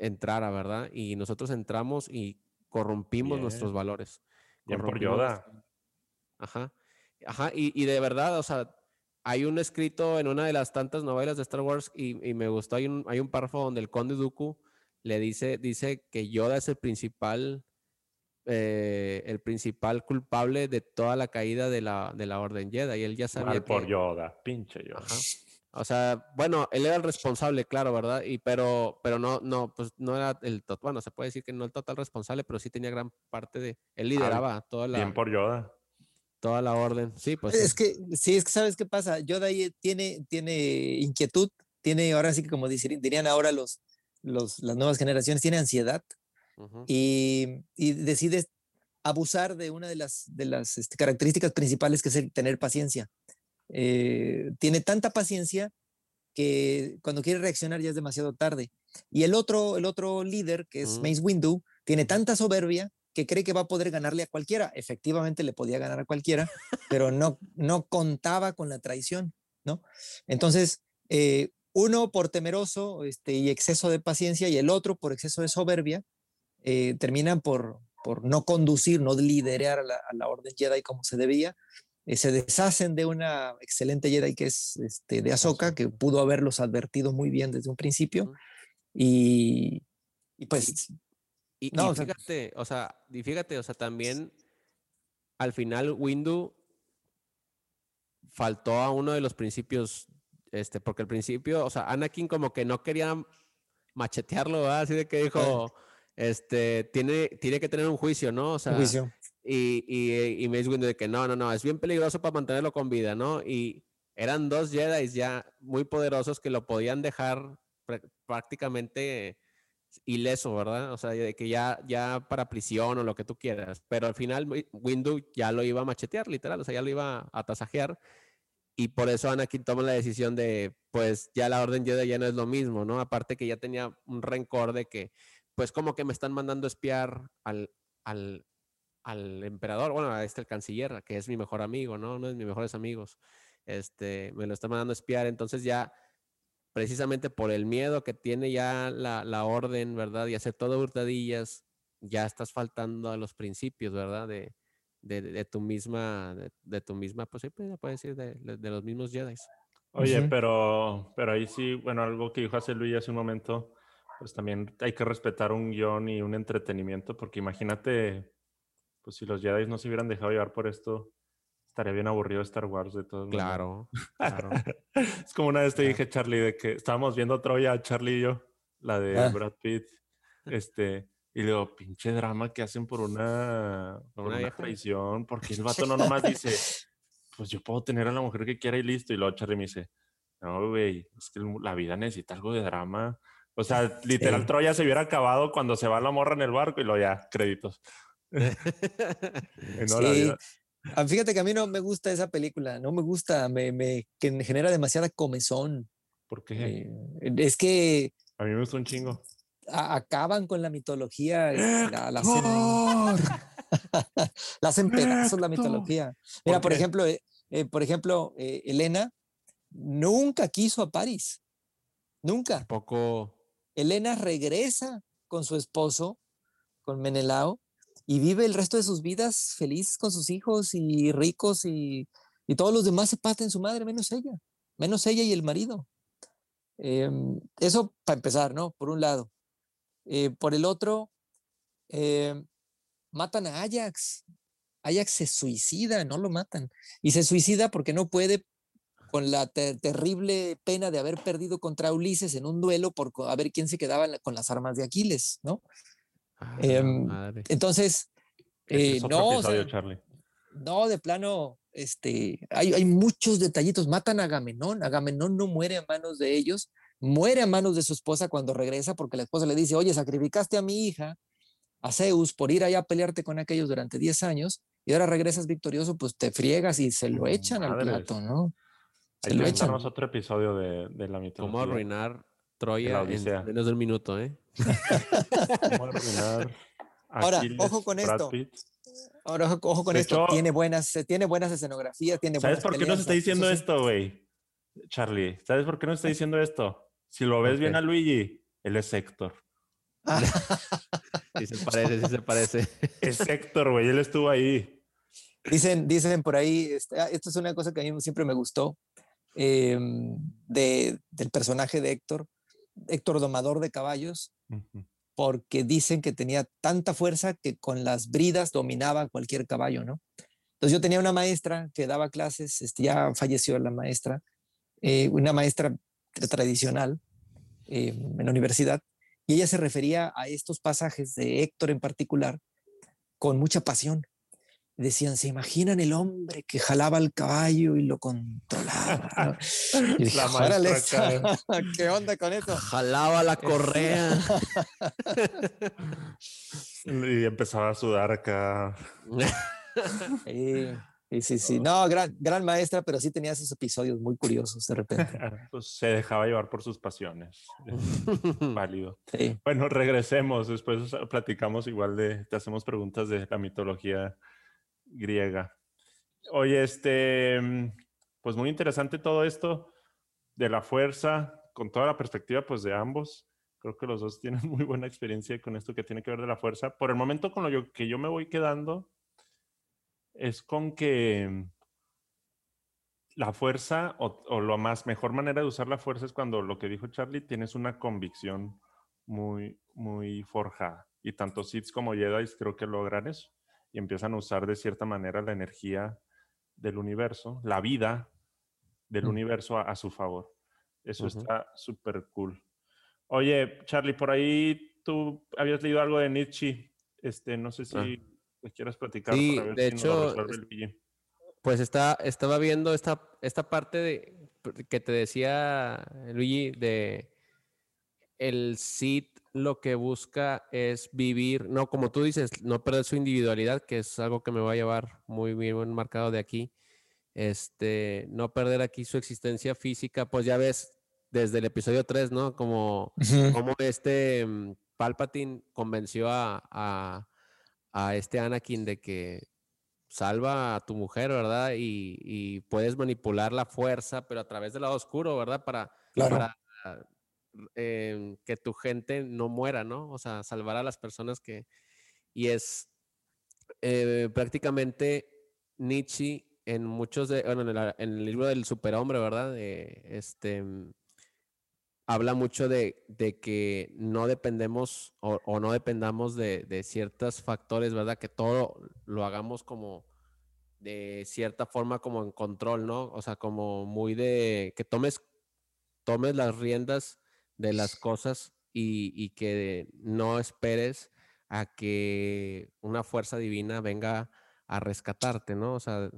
entrara, ¿verdad? Y nosotros entramos y corrompimos nuestros valores. Bien por Yoda. Ajá. Ajá, y, y, de verdad, o sea, hay un escrito en una de las tantas novelas de Star Wars y, y me gustó, hay un, hay un párrafo donde el conde Dooku le dice, dice que Yoda es el principal, eh, el principal culpable de toda la caída de la, de la Orden Jedi. Y él ya sabía Mal por Yoda, pinche Yoda. O sea, bueno, él era el responsable, claro, ¿verdad? Y pero, pero no, no, pues no era el total, bueno, se puede decir que no el total responsable, pero sí tenía gran parte de, él lideraba toda la. Bien por Yoda. Toda la orden, sí, pues. Es que, sí, es que sabes qué pasa. Yoda ahí tiene, tiene inquietud, tiene, ahora sí que como dirían ahora los, los, las nuevas generaciones, tiene ansiedad y, y, decide abusar de una de las, de las este, características principales que es el tener paciencia. Eh, tiene tanta paciencia que cuando quiere reaccionar ya es demasiado tarde. Y el otro, el otro líder, que es Mace Windu, tiene tanta soberbia que cree que va a poder ganarle a cualquiera. Efectivamente le podía ganar a cualquiera, pero no, no contaba con la traición, ¿no? Entonces, eh, uno por temeroso este, y exceso de paciencia y el otro por exceso de soberbia, eh, terminan por, por no conducir, no liderar a la, a la orden Jedi como se debía eh, se deshacen de una excelente Jedi que es este, de Ahsoka, que pudo haberlos advertido muy bien desde un principio. Y, y pues... Y, no, fíjate, o sea, y fíjate, o sea, también al final Windu faltó a uno de los principios, este, porque al principio, o sea, Anakin como que no quería machetearlo, así de que dijo, este, tiene, tiene que tener un juicio, ¿no? O sea, juicio. Y, y, y me dice de que no, no, no, es bien peligroso para mantenerlo con vida, ¿no? Y eran dos Jedi ya muy poderosos que lo podían dejar prácticamente ileso, ¿verdad? O sea, de que ya, ya para prisión o lo que tú quieras. Pero al final Windu ya lo iba a machetear, literal, o sea, ya lo iba a tasajear. Y por eso Anakin toma la decisión de, pues ya la Orden Jedi ya no es lo mismo, ¿no? Aparte que ya tenía un rencor de que, pues como que me están mandando espiar al, al, al emperador, bueno, a este el canciller, que es mi mejor amigo, ¿no? Uno de mis mejores amigos. Este, me lo está mandando a espiar, entonces ya precisamente por el miedo que tiene ya la, la orden, ¿verdad? Y hacer todo hurtadillas, ya estás faltando a los principios, ¿verdad? De, de, de tu misma, de, tu misma, pues sí, pues, puede decir, de, de, los mismos Jedi. Oye, pero, pero ahí sí, bueno, algo que dijo hace Luis hace un momento, pues también hay que respetar un guion y un entretenimiento, porque imagínate pues si los Jedi no se hubieran dejado llevar por esto, estaría bien aburrido Star Wars de todos Claro, claro. es como una vez te dije, Charlie, de que estábamos viendo Troya, Charlie y yo, la de ah. Brad Pitt, este, y le digo, pinche drama que hacen por una, por una, traición, porque el vato no nomás dice, pues yo puedo tener a la mujer que quiera y listo, y luego Charlie me dice, no, güey, es que la vida necesita algo de drama. O sea, literal, Troya se hubiera acabado cuando se va la morra en el barco y luego ya, créditos. sí. Ah, fíjate que a mí no me gusta esa película, no me gusta, me, me que genera demasiada comezón. ¿Por qué? Eh, es que... A mí me gusta un chingo. acaban con la mitología, la, la, la hacen pedazos la mitología. Mira, por, ejemplo, eh, eh, por ejemplo, Elena nunca quiso a París, nunca. Poco. Elena regresa con su esposo, con Menelao, y vive el resto de sus vidas feliz con sus hijos y ricos y, y todos los demás se paten su madre, menos ella, menos ella y el marido. Em, eso para empezar, ¿no? Por un lado. Eh, por el otro, em, matan a Ajax. Ajax se suicida, no lo matan. Y se suicida porque no puede con la terrible pena de haber perdido contra Ulises en un duelo por a ver quién se quedaba con las armas de Aquiles, ¿no? Entonces, eh, no, no, de plano, este, hay, hay muchos detallitos. Matan a Agamenón. Agamenón no muere a manos de ellos, muere a manos de su esposa cuando regresa porque la esposa le dice, oye, sacrificaste a mi hija, a Zeus, por ir allá a pelearte con aquellos durante 10 años y ahora regresas victorioso, pues te friegas y se lo echan al plato, ¿no? Se lo echan. otro episodio de, de la mitología. ¿Cómo arruinar Troya en menos de un minuto, eh? ¿Cómo arruinar Ahora, ojo con esto. Ahora, ojo con esto. tiene buenas, tiene buenas escenografías, tiene ¿Sabes por qué nos está diciendo esto, güey? Charlie, ¿sabes por qué no está diciendo esto? Si lo ves bien a Luigi, él es Héctor. sí se parece, sí se parece. Es Héctor, güey, él estuvo ahí. Dicen, dicen por ahí, este, ah, esto es una cosa que a mí siempre me gustó, em, de, del personaje de Héctor, Héctor Domador de Caballos, porque dicen que tenía tanta fuerza que con las bridas dominaba cualquier caballo, ¿no? Entonces yo tenía una maestra que daba clases, este, ya falleció la maestra, eh, una maestra tradicional eh, en la universidad, y ella se refería a estos pasajes de Héctor en particular con mucha pasión. Decían, ¿se imaginan el hombre que jalaba el caballo y lo controlaba? Y dije, ¿qué onda con eso? Jalaba la correa. y empezaba a sudar acá. Sí, sí, sí. No, gran, gran maestra, pero sí tenía esos episodios muy curiosos de repente. pues se dejaba llevar por sus pasiones. Válido. Bueno, regresemos. Después platicamos igual de, te hacemos preguntas de la mitología griega. Oye, este, pues muy interesante todo esto de la fuerza, con toda la perspectiva pues de ambos. Creo que los dos tienen muy buena experiencia con esto que tiene que ver de la fuerza. Por el momento con lo que yo me voy quedando es con que la fuerza o, o la más mejor manera de usar la fuerza es cuando lo que dijo Charlie tienes una convicción muy, muy forjada. Y tanto Sith como Jedi creo que logran eso y empiezan a usar de cierta manera la energía del universo, la vida del universo a, su favor. Eso está súper cool. Oye, Charlie, por ahí tú habías leído algo de Nietzsche. Este, no sé ah. si quieras platicar. Sí, de hecho, pues está, estaba viendo esta, esta parte de, que te decía Luigi de el Cid lo que busca es vivir, no como tú dices, no perder su individualidad, que es algo que me va a llevar muy bien marcado de aquí. Este, no perder aquí su existencia física, pues ya ves desde el episodio 3, ¿no? Como, como este mm, Palpatine convenció a, a este Anakin de que salva a tu mujer, ¿verdad? Y, puedes manipular la fuerza, pero a través del lado oscuro, ¿verdad? Para, para eh, que tu gente no muera, ¿no? O sea, salvar a las personas que... Y es eh, prácticamente Nietzsche en muchos de... Bueno, en el, libro del superhombre, ¿verdad? este habla mucho de, que no dependemos o, no dependamos de, ciertos factores, ¿verdad? Que todo lo hagamos como de cierta forma como en control, ¿no? O sea, como muy de que tomes, tomes las riendas de las cosas y, que no esperes a que una fuerza divina venga a rescatarte, ¿no? O sea,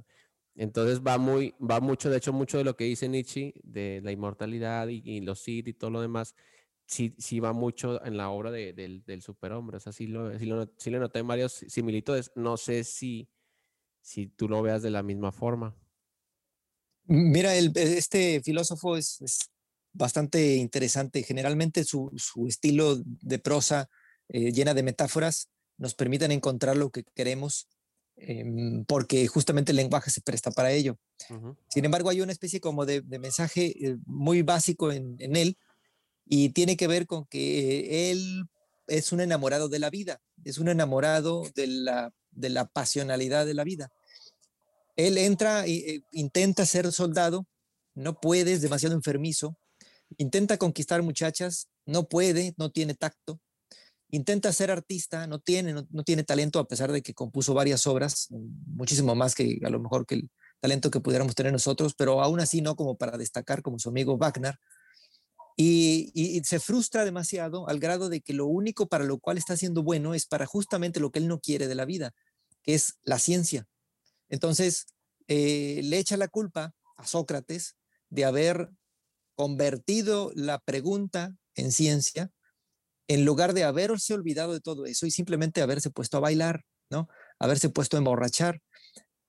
entonces va muy, va mucho, de hecho, mucho de lo que dice Nietzsche de la inmortalidad y, los Sith y todo lo demás, sí, sí va mucho en la obra del, superhombre. O sea, sí, lo, sí, le noté varios similitudes. No sé si, si tú lo veas de la misma forma. Mira, el, este filósofo es, bastante interesante. Generalmente su, estilo de prosa eh, llena de metáforas nos permiten encontrar lo que queremos Em, porque justamente el lenguaje se presta para ello. Sin embargo, hay una especie como de, mensaje eh, muy básico en, él y tiene que ver con que él es un enamorado de la vida, es un enamorado de la, de la pasionalidad de la vida. Él entra e intenta ser soldado, no puede, es demasiado enfermizo, intenta conquistar muchachas, no puede, no tiene tacto, intenta ser artista, no tiene, no, tiene talento a pesar de que compuso varias obras, muchísimo más que a lo mejor que el talento que pudiéramos tener nosotros, pero aún así no como para destacar como su amigo Wagner. Y, se frustra demasiado al grado de que lo único para lo cual está siendo bueno es para justamente lo que él no quiere de la vida, que es la ciencia. Entonces, eh, le echa la culpa a Sócrates de haber convertido la pregunta en ciencia en lugar de haberse olvidado de todo eso y simplemente haberse puesto a bailar, ¿no? Haberse puesto a emborrachar.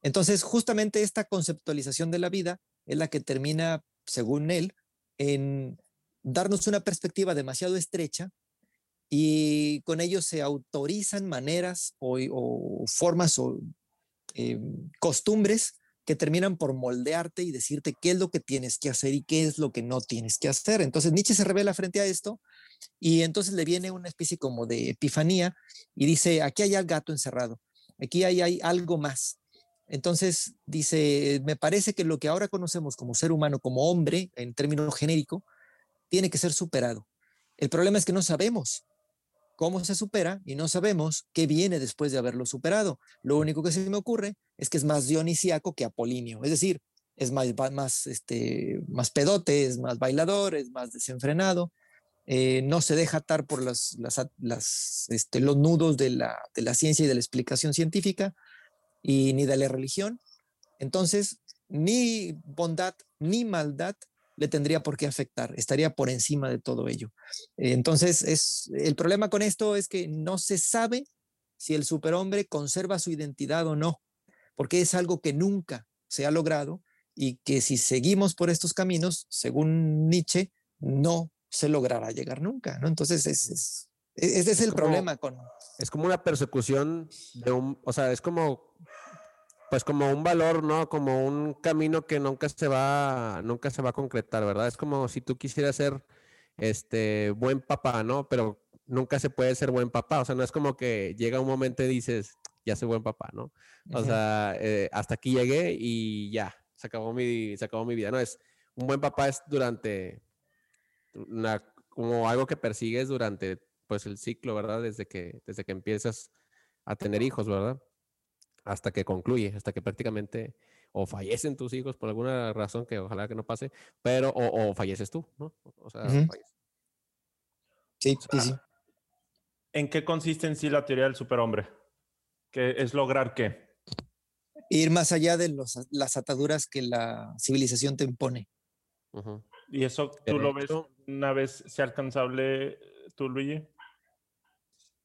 Entonces, justamente esta conceptualización de la vida es la que termina, según él, en darnos una perspectiva demasiado estrecha y con ello se autorizan maneras o, formas o eh, costumbres que terminan por moldearte y decirte qué es lo que tienes que hacer y qué es lo que no tienes que hacer. Entonces Nietzsche se revela frente a esto y entonces le viene una especie como de epifanía y dice, aquí hay al gato encerrado, aquí hay, hay algo más. Entonces dice, me parece que lo que ahora conocemos como ser humano, como hombre, en términos genérico, tiene que ser superado. El problema es que no sabemos cómo se supera y no sabemos qué viene después de haberlo superado. Lo único que se me ocurre es que es más dionisíaco que apolíneo, es decir, es más, más, este, más pedote, es más bailador, es más desenfrenado, eh, no se deja atar por las, las, este, los nudos de la, de la ciencia y de la explicación científica y ni de la religión. Entonces, ni bondad ni maldad le tendría por qué afectar, estaría por encima de todo ello. Entonces, es, el problema con esto es que no se sabe si el superhombre conserva su identidad o no, porque es algo que nunca se ha logrado y que si seguimos por estos caminos, según Nietzsche, no se logrará llegar nunca, ¿no? Entonces, es, es, ese es, el problema con... Es como una persecución de un, o sea, es como pues como un valor, ¿no? Como un camino que nunca se va, nunca se va a concretar, ¿verdad? Es como si tú quisieras ser este buen papá, ¿no? Pero nunca se puede ser buen papá. O sea, no es como que llega un momento y dices, ya soy buen papá, ¿no? O sea, eh, hasta aquí llegué y ya, se acabó mi, se acabó mi vida. No, es un buen papá es durante una, como algo que persigues durante pues el ciclo, ¿verdad? Desde que, desde que empiezas a tener hijos, ¿verdad? Hasta que concluye, hasta que prácticamente o fallecen tus hijos por alguna razón que ojalá que no pase, pero o, falleces tú, ¿no? O sea, sí, sí, sí. ¿En qué consiste en sí la teoría del superhombre? ¿Qué es lograr qué? Ir más allá de los, las ataduras que la civilización te impone. ¿Y eso tú lo ves una vez sea alcanzable, tú, Luigi?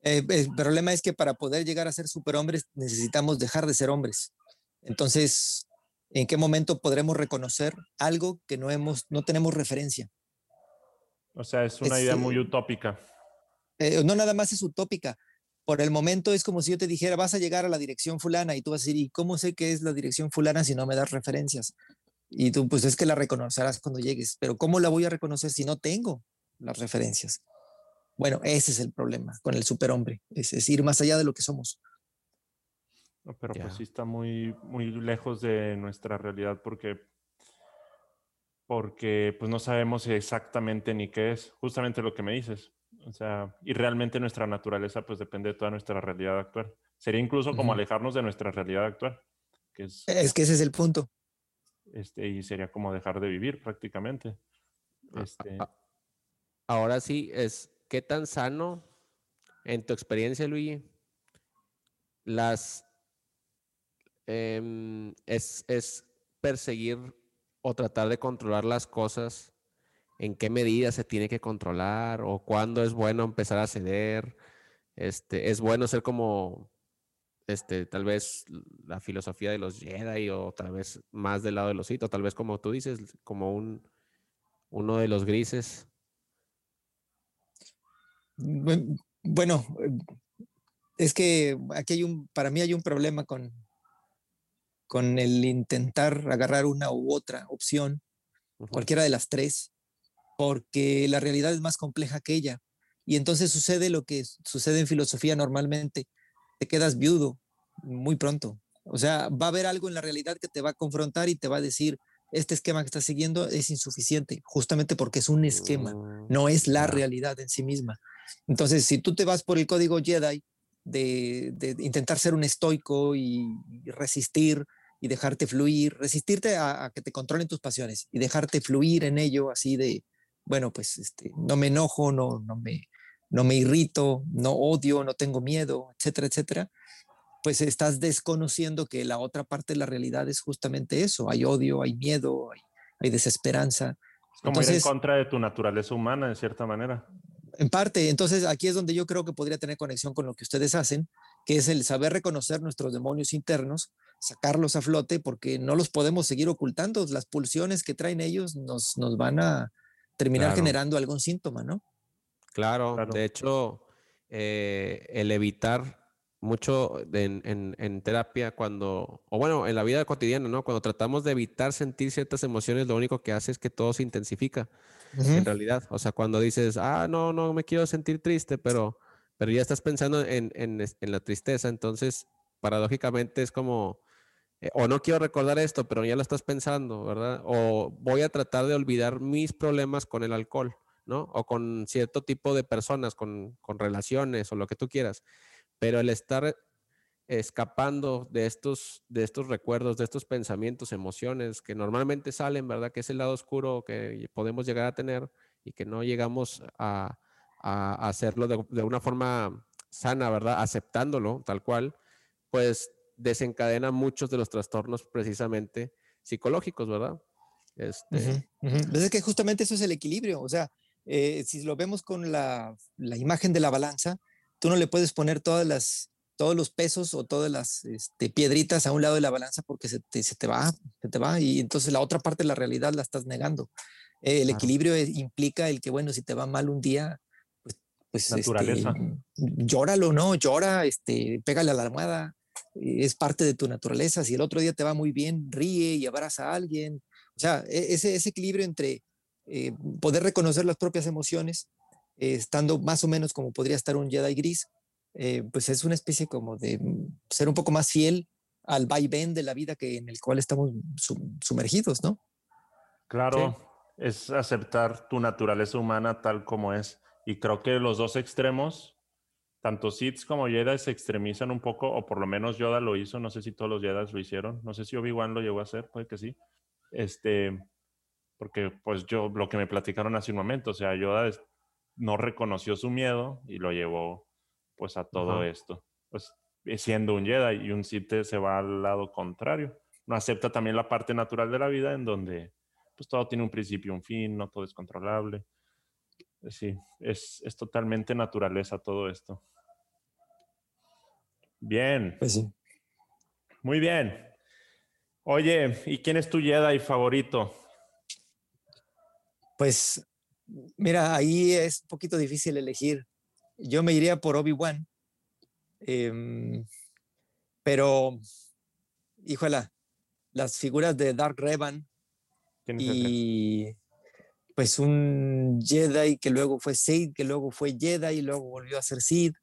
Eh, el problema es que para poder llegar a ser superhombres necesitamos dejar de ser hombres. Entonces, ¿en qué momento podremos reconocer algo que no, hemos, no tenemos referencia? O sea, es una idea muy utópica. Eh, no nada más es utópica. Por el momento es como si yo te dijera, vas a llegar a la dirección fulana y tú vas a decir, ¿y cómo sé que es la dirección fulana si no me das referencias? Y tú, pues es que la reconocerás cuando llegues, pero ¿cómo la voy a reconocer si no tengo las referencias? Bueno, ese es el problema con el superhombre, es, ir más allá de lo que somos. pero pues sí está muy, muy lejos de nuestra realidad porque, porque pues no sabemos exactamente ni qué es, justamente lo que me dices. O sea, y realmente nuestra naturaleza pues depende de toda nuestra realidad actual. Sería incluso como alejarnos de nuestra realidad actual. Que es, es que ese es el punto. Este, y sería como dejar de vivir prácticamente. Este, Ahora sí, es, ¿qué tan sano, en tu experiencia, Luigi, las em, es, perseguir o tratar de controlar las cosas? ¿En qué medida se tiene que controlar? ¿O cuándo es bueno empezar a ceder? Este, ¿Es bueno ser como este, tal vez la filosofía de los Jedi o tal vez más del lado de los Sith, o tal vez como tú dices, como un, uno de los grises. Bueno, es que aquí hay un, para mí hay un problema con, con el intentar agarrar una u otra opción, cualquiera de las tres, porque la realidad es más compleja que ella. Y entonces sucede lo que sucede en filosofía normalmente, te quedas viudo muy pronto. O sea, va a haber algo en la realidad que te va a confrontar y te va a decir, este esquema que estás siguiendo es insuficiente, justamente porque es un esquema, mm, no es la realidad en sí misma. Entonces, si tú te vas por el código Jedi de, intentar ser un estoico y, resistir y dejarte fluir, resistirte a, que te controlen tus pasiones y dejarte fluir en ello así de, bueno, pues este, no me enojo, no, no, me, no me irrito, no odio, no tengo miedo, etcétera, etcétera. pues estás desconociendo que la otra parte de la realidad es justamente eso. Hay odio, hay miedo, hay, desesperanza. Es como ir en contra de tu naturaleza humana, de cierta manera. En parte, entonces aquí es donde yo creo que podría tener conexión con lo que ustedes hacen, que es el saber reconocer nuestros demonios internos, sacarlos a flote, porque no los podemos seguir ocultando. Las pulsiones que traen ellos nos, nos van a terminar generando algún síntoma, ¿no? Claro, de hecho, eh, el evitar mucho en, terapia cuando, o bueno, en la vida cotidiana, ¿no? Cuando tratamos de evitar sentir ciertas emociones, lo único que hace es que todo se intensifica, en realidad. O sea, cuando dices, ah, no, no me quiero sentir triste, pero, pero ya estás pensando en, la tristeza, entonces, paradójicamente es como, eh, o no quiero recordar esto, pero ya lo estás pensando, ¿verdad? O voy a tratar de olvidar mis problemas con el alcohol, ¿no? O con cierto tipo de personas, con, con relaciones o lo que tú quieras pero el estar escapando de estos, de estos recuerdos, de estos pensamientos, emociones que normalmente salen, ¿verdad? Que es el lado oscuro que podemos llegar a tener y que no llegamos a, hacerlo de, una forma sana, ¿verdad? Aceptándolo tal cual, pues desencadena muchos de los trastornos precisamente psicológicos, ¿verdad? Este... Pues es que justamente eso es el equilibrio, o sea, eh, si lo vemos con la, la imagen de la balanza, tú no le puedes poner todas las, todos los pesos o todas las este, piedritas a un lado de la balanza porque se te, se te, va, se te va y entonces la otra parte de la realidad la estás negando. el equilibrio implica el que, bueno, si te va mal un día, pues, pues este, naturaleza. llóralo, ¿no? Llora, este, pégale a la almohada, es parte de tu naturaleza. Si el otro día te va muy bien, ríe y abraza a alguien. O sea, e, ese, ese equilibrio entre eh, poder reconocer las propias emociones eh, estando más o menos como podría estar un Jedi gris, eh, pues es una especie como de mm, ser un poco más fiel al vaivén de la vida que en el cual estamos sumergidos, ¿no? Claro, es aceptar tu naturaleza humana tal como es. Y creo que los dos extremos, tanto Sith como Jedi, se extremizan un poco, o por lo menos Yoda lo hizo. No sé si todos los Jedi lo hicieron. No sé si Obi-Wan lo llegó a hacer, puede que sí. Este, porque pues yo, lo que me platicaron hace un momento, o sea, Yoda no reconoció su miedo y lo llevó pues a todo esto. Pues eh, siendo un Jedi y un Sith se va al lado contrario. No acepta también la parte natural de la vida en donde pues todo tiene un principio y un fin, no todo es controlable. Sí, es, es totalmente naturaleza todo esto. Bien. Pues sí. Muy bien. Oye, ¿y quién es tu Jedi favorito? Pues Mira, ahí es un poquito difícil elegir. Yo me iría por Obi-Wan. Em, pero, híjola, las figuras de Dark Revan y pues un Jedi que luego fue Sith, que luego fue Jedi y luego volvió a ser Sith.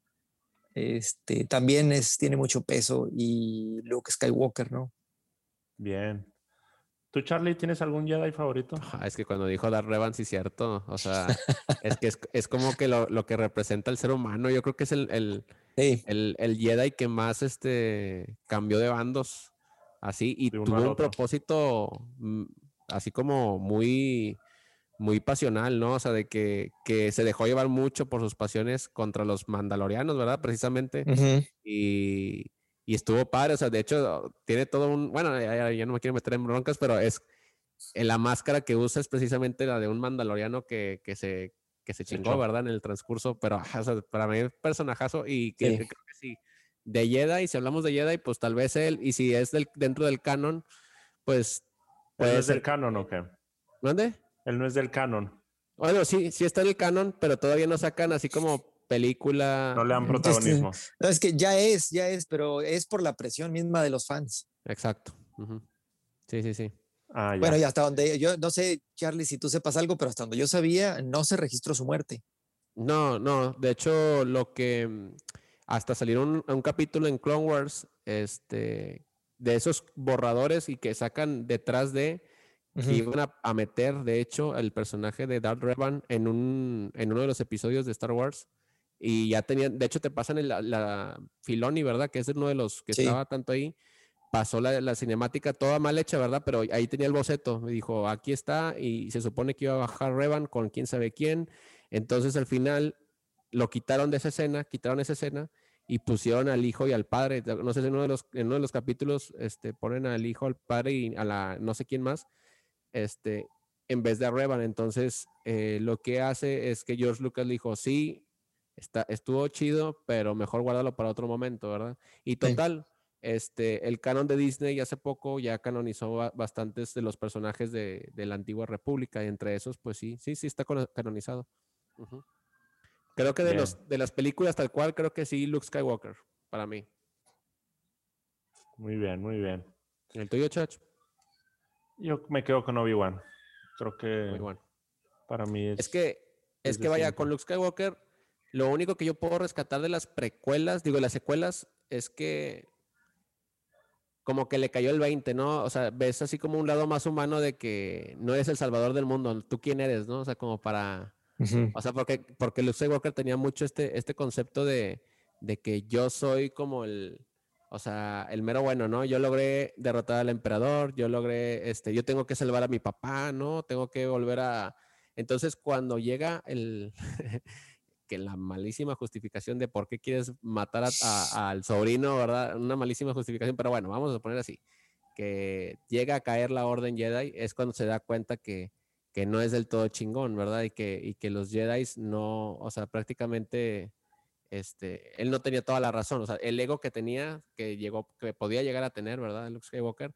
Este, también es, tiene mucho peso y Luke Skywalker, ¿no? Bien. ¿Tú, Charlie, tienes algún Jedi favorito? es que cuando dijo Dar Revan, sí, cierto. O sea, es que es, como que lo, que representa el ser humano. Yo creo que es el, el, el, Jedi que más este, cambió de bandos. Así, y tuvo un propósito mm, así como muy, muy pasional, ¿no? O sea, de que, que, se dejó llevar mucho por sus pasiones contra los mandalorianos, ¿verdad? Precisamente. Y y estuvo padre, o sea, de hecho, tiene todo un, bueno, ya, no me quiero meter en broncas, pero es, en la máscara que usa es precisamente la de un mandaloriano que, que se, que se chingó, ¿verdad? En el transcurso, pero para mí es personajazo y que, creo que sí. De Jedi, si hablamos de Jedi, pues tal vez él, y si es del, dentro del canon, pues... ¿Él no es del canon o qué? ¿Dónde? Él no es del canon. Bueno, sí, sí está en el canon, pero todavía no sacan así como película. No le dan protagonismo. es que ya es, ya es, pero es por la presión misma de los fans. Exacto. Sí, sí, sí. Ah, bueno, y hasta donde yo no sé, Charlie, si tú sepas algo, pero hasta donde yo sabía, no se registró su muerte. No, no. De hecho, lo que mm, hasta salir un, capítulo en Clone Wars, este, de esos borradores y que sacan detrás de que iban a, meter, de hecho, el personaje de Darth Revan en, un, en uno de los episodios de Star Wars y ya tenían, de hecho te pasan la, la Filoni, ¿verdad? Que es uno de los que estaba tanto ahí. Pasó la, la, cinemática toda mal hecha, ¿verdad? Pero ahí tenía el boceto. Me dijo, aquí está, y se supone que iba a bajar Revan con quién sabe quién. Entonces al final lo quitaron de esa escena, quitaron esa escena y pusieron al hijo y al padre. No sé si en uno de los, en uno de los capítulos este, ponen al hijo, al padre y a la no sé quién más, este, en vez de a Revan. Entonces, eh, lo que hace es que George Lucas le dijo, sí, está, estuvo chido, pero mejor guárdalo para otro momento, ¿verdad? Y total, este, el canon de Disney hace poco ya canonizó bastantes de los personajes de, la antigua república, y entre esos, pues sí, sí, sí está canonizado. Creo que de, los, de las películas tal cual, creo que sí, Luke Skywalker, para mí. Muy bien, muy bien. ¿El tuyo, Chach? Yo me quedo con Obi-Wan. Creo que para mí es... Es que, es, que vaya, con Luke Skywalker, lo único que yo puedo rescatar de las precuelas, digo, de las secuelas, es que como que le cayó el 20, ¿no? O sea, ves así como un lado más humano de que no eres el salvador del mundo, tú quién eres, ¿no? O sea, como para o sea, porque, porque Luke Skywalker tenía mucho este, este concepto de, de que yo soy como el, o sea, el mero bueno, ¿no? Yo logré derrotar al emperador, yo logré, este, yo tengo que salvar a mi papá, ¿no? Tengo que volver a... Entonces, cuando llega el, que la malísima justificación de por qué quieres matar al sobrino, ¿verdad? Una malísima justificación, pero bueno, vamos a poner así, que llega a caer la orden Jedi, es cuando se da cuenta que, que no es del todo chingón, ¿verdad? Y que, y que los Jedi no, o sea, prácticamente, este, él no tenía toda la razón, o sea, el ego que tenía, que llegó, que podía llegar a tener, ¿verdad? Luke Skywalker,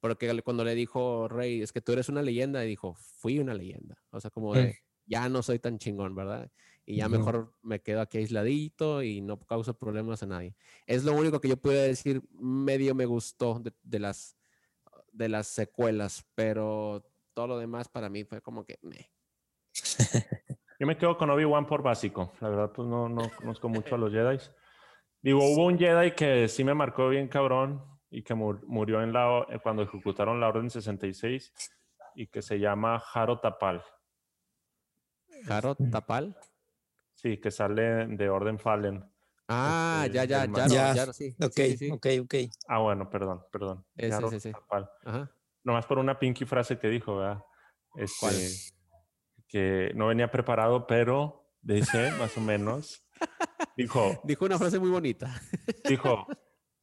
porque cuando le dijo Rey, es que tú eres una leyenda, y dijo, fui una leyenda, o sea, como de, ya no soy tan chingón, ¿verdad? Y ya mejor me quedo aquí aisladito y no causo problemas a nadie. Es lo único que yo puedo decir, medio me gustó de, de las de las secuelas, pero todo lo demás para mí fue como que me. Yo me quedo con Obi-Wan por básico. La verdad, pues no, no conozco mucho a los Jedi. Digo, hubo un Jedi que sí me marcó bien cabrón y que murió en la, cuando ejecutaron la Orden 66 y que se llama Jaro Tapal. ¿Jaro Tapal? Sí, que sale de Orden Fallen. Ah, ya, ya, ya, ya, sí. Ok, ok, ok. Ah, bueno, perdón, perdón. Sí, sí, Tapal. Ajá nomás por una pinky frase que dijo, ¿verdad? Este, que no venía preparado, pero dice más o menos, dijo... Dijo una frase muy bonita. Dijo,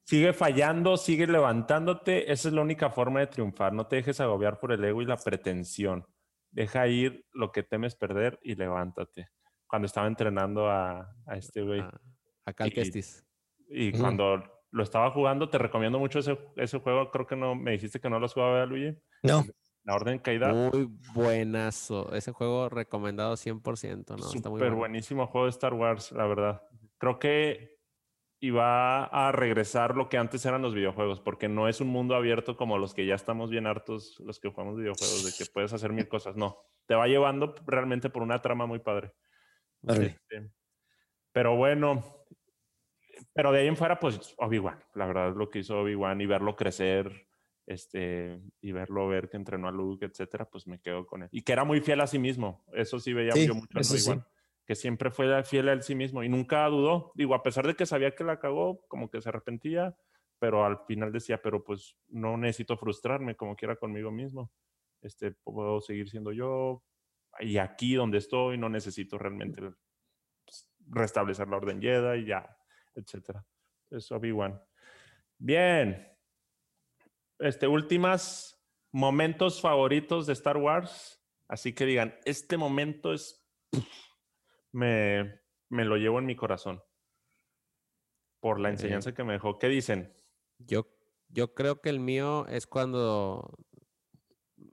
sigue fallando, sigue levantándote, esa es la única forma de triunfar, no te dejes agobiar por el ego y la pretensión. Deja ir lo que temes perder y levántate. Cuando estaba entrenando a, este güey. A, Cal Kestis. Y, cuando lo estaba jugando. Te recomiendo mucho ese, ese juego. Creo que no me dijiste que no lo has jugado, Luigi. No. La Orden Caída. Muy buenazo. Ese juego recomendado 100%. ¿no? Súper buenísimo juego de Star Wars, la verdad. Creo que iba a regresar lo que antes eran los videojuegos, porque no es un mundo abierto como los que ya estamos bien hartos, los que jugamos videojuegos, de que puedes hacer mil cosas. No, te va llevando realmente por una trama muy padre. Este, pero bueno, pero de ahí en fuera, pues Obi-Wan, la verdad es lo que hizo Obi-Wan y verlo crecer, este, y verlo ver que entrenó a Luke, etcétera, pues me quedo con él. Y que era muy fiel a sí mismo, eso sí veía yo mucho en Obi-Wan, que siempre fue fiel a él sí mismo y nunca dudó. Digo, a pesar de que sabía que la cagó, como que se arrepentía, pero al final decía, pero pues no necesito frustrarme como quiera conmigo mismo. Este, puedo seguir siendo yo y aquí donde estoy no necesito realmente pues, restablecer la orden Jedi y ya etcétera. Es Obi-Wan. Bien. Este, últimas momentos favoritos de Star Wars. Así que digan, este momento es. Me, me lo llevo en mi corazón. Por la enseñanza que me dejó. ¿Qué dicen? Yo, yo creo que el mío es cuando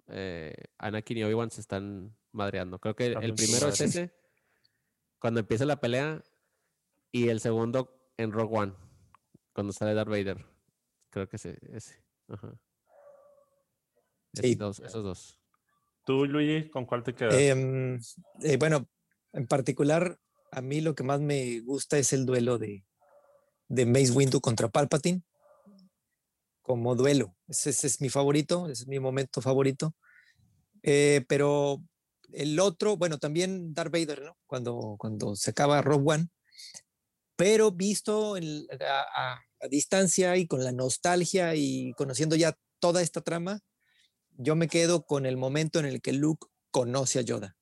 eh, Anakin y Obi-Wan se están madreando. Creo que el primero es ese, cuando empieza la pelea, y el segundo en Rogue One, cuando sale Darth Vader. Creo que ese. ese. Ajá. esos dos. ¿Tú, Luigi, con cuál te quedas? Em, eh, bueno, en particular, a mí lo que más me gusta es el duelo de, de Mace Windu contra Palpatine. Como duelo. Ese, es mi favorito, ese es mi momento favorito. Eh, pero el otro, bueno, también Darth Vader, ¿no? Cuando, cuando se acaba Rogue One, pero visto a, distancia y con la nostalgia y conociendo ya toda esta trama, yo me quedo con el momento en el que Luke conoce a Yoda.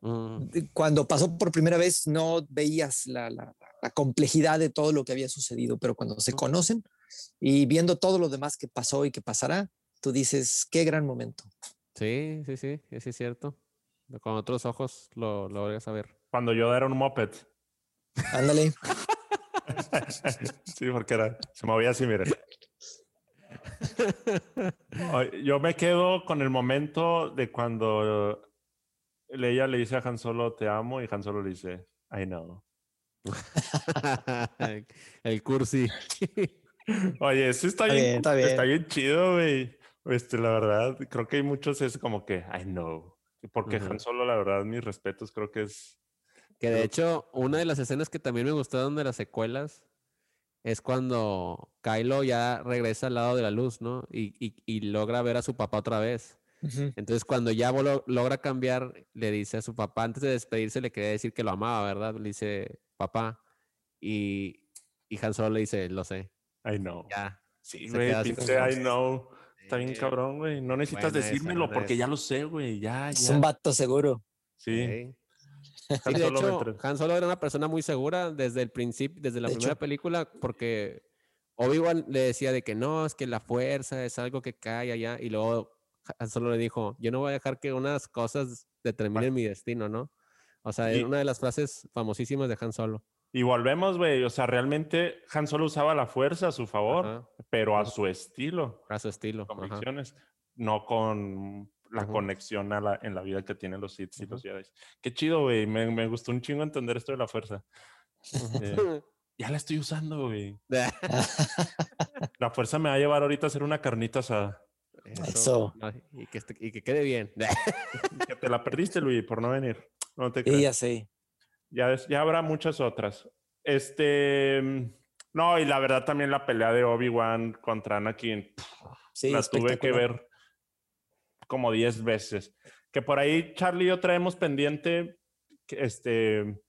Mm, Cuando pasó por primera vez no veías la, la- la complejidad de todo lo que había sucedido, pero cuando se conocen y viendo todo lo demás que pasó y que pasará, tú dices, qué gran momento. Sí, sí, sí, sí, es cierto. Con otros ojos lo, lo vuelves a ver. Cuando yo era un moped. Ándale. sí, porque era, se movía así, miren. Ay, Yo me quedo con el momento de cuando ella le dice a Han Solo, te amo, y Han Solo le dice, I know. El- cursi. Oye, eso está, Está bien, bien, está está bien. bien chido, güey. Este, la verdad, creo que hay muchos es como que, I know. Porque Ujú. Han Solo, la verdad, mis respetos, creo que es... Que de Pero- hecho, una de las escenas que también me gustaron de las secuelas es cuando Kylo ya regresa al lado de la luz, ¿no? Y, y- y logra ver a su papá otra vez. Entonces, cuando ya lo- logra cambiar, le dice a su papá, antes de despedirse, le quería decir que lo amaba, ¿verdad? Le dice, papá. Y, y Han Solo le dice, lo sé. I know. Ya. Sí, Se güey, pinche I know. Está bien Sí. cabrón, güey. No necesitas Buena decírmelo porque esa. ya lo sé, güey. Ya, Es ya. un vato seguro. Sí. Han Sí, de Solo me hecho, entre- Han Solo era una persona muy segura desde el principio, desde la De primera hecho. película, porque Obi-Wan le decía de que no, es que la fuerza es algo que cae allá, y luego Han Solo le dijo, yo no voy a dejar que unas cosas determinen mi destino, ¿no? O sea, es una de las frases famosísimas de Han Solo. Y volvemos, güey. O sea, realmente Han Solo usaba la fuerza a su favor, Ajá, pero a Ajá. su estilo, a su estilo. ajá. convicciones, no con la Ujú. conexión a la, en la vida que tienen los Sith y los Jedi. Qué chido, güey. Me, me gustó un chingo entender esto de la fuerza. Eh, ya la estoy usando, güey. La fuerza me va a llevar ahorita a hacer una carnita asada. Eso. no, y, que, este- y que quede bien. Que te la perdiste, Luis, por no venir. No te Y creas. ya sé. Ya, ya habrá muchas otras. Este. No, y la verdad también la pelea de Obi-Wan contra Anakin Sí, la tuve que ver como 10 veces. Que por ahí Charlie y yo traemos pendiente. Este.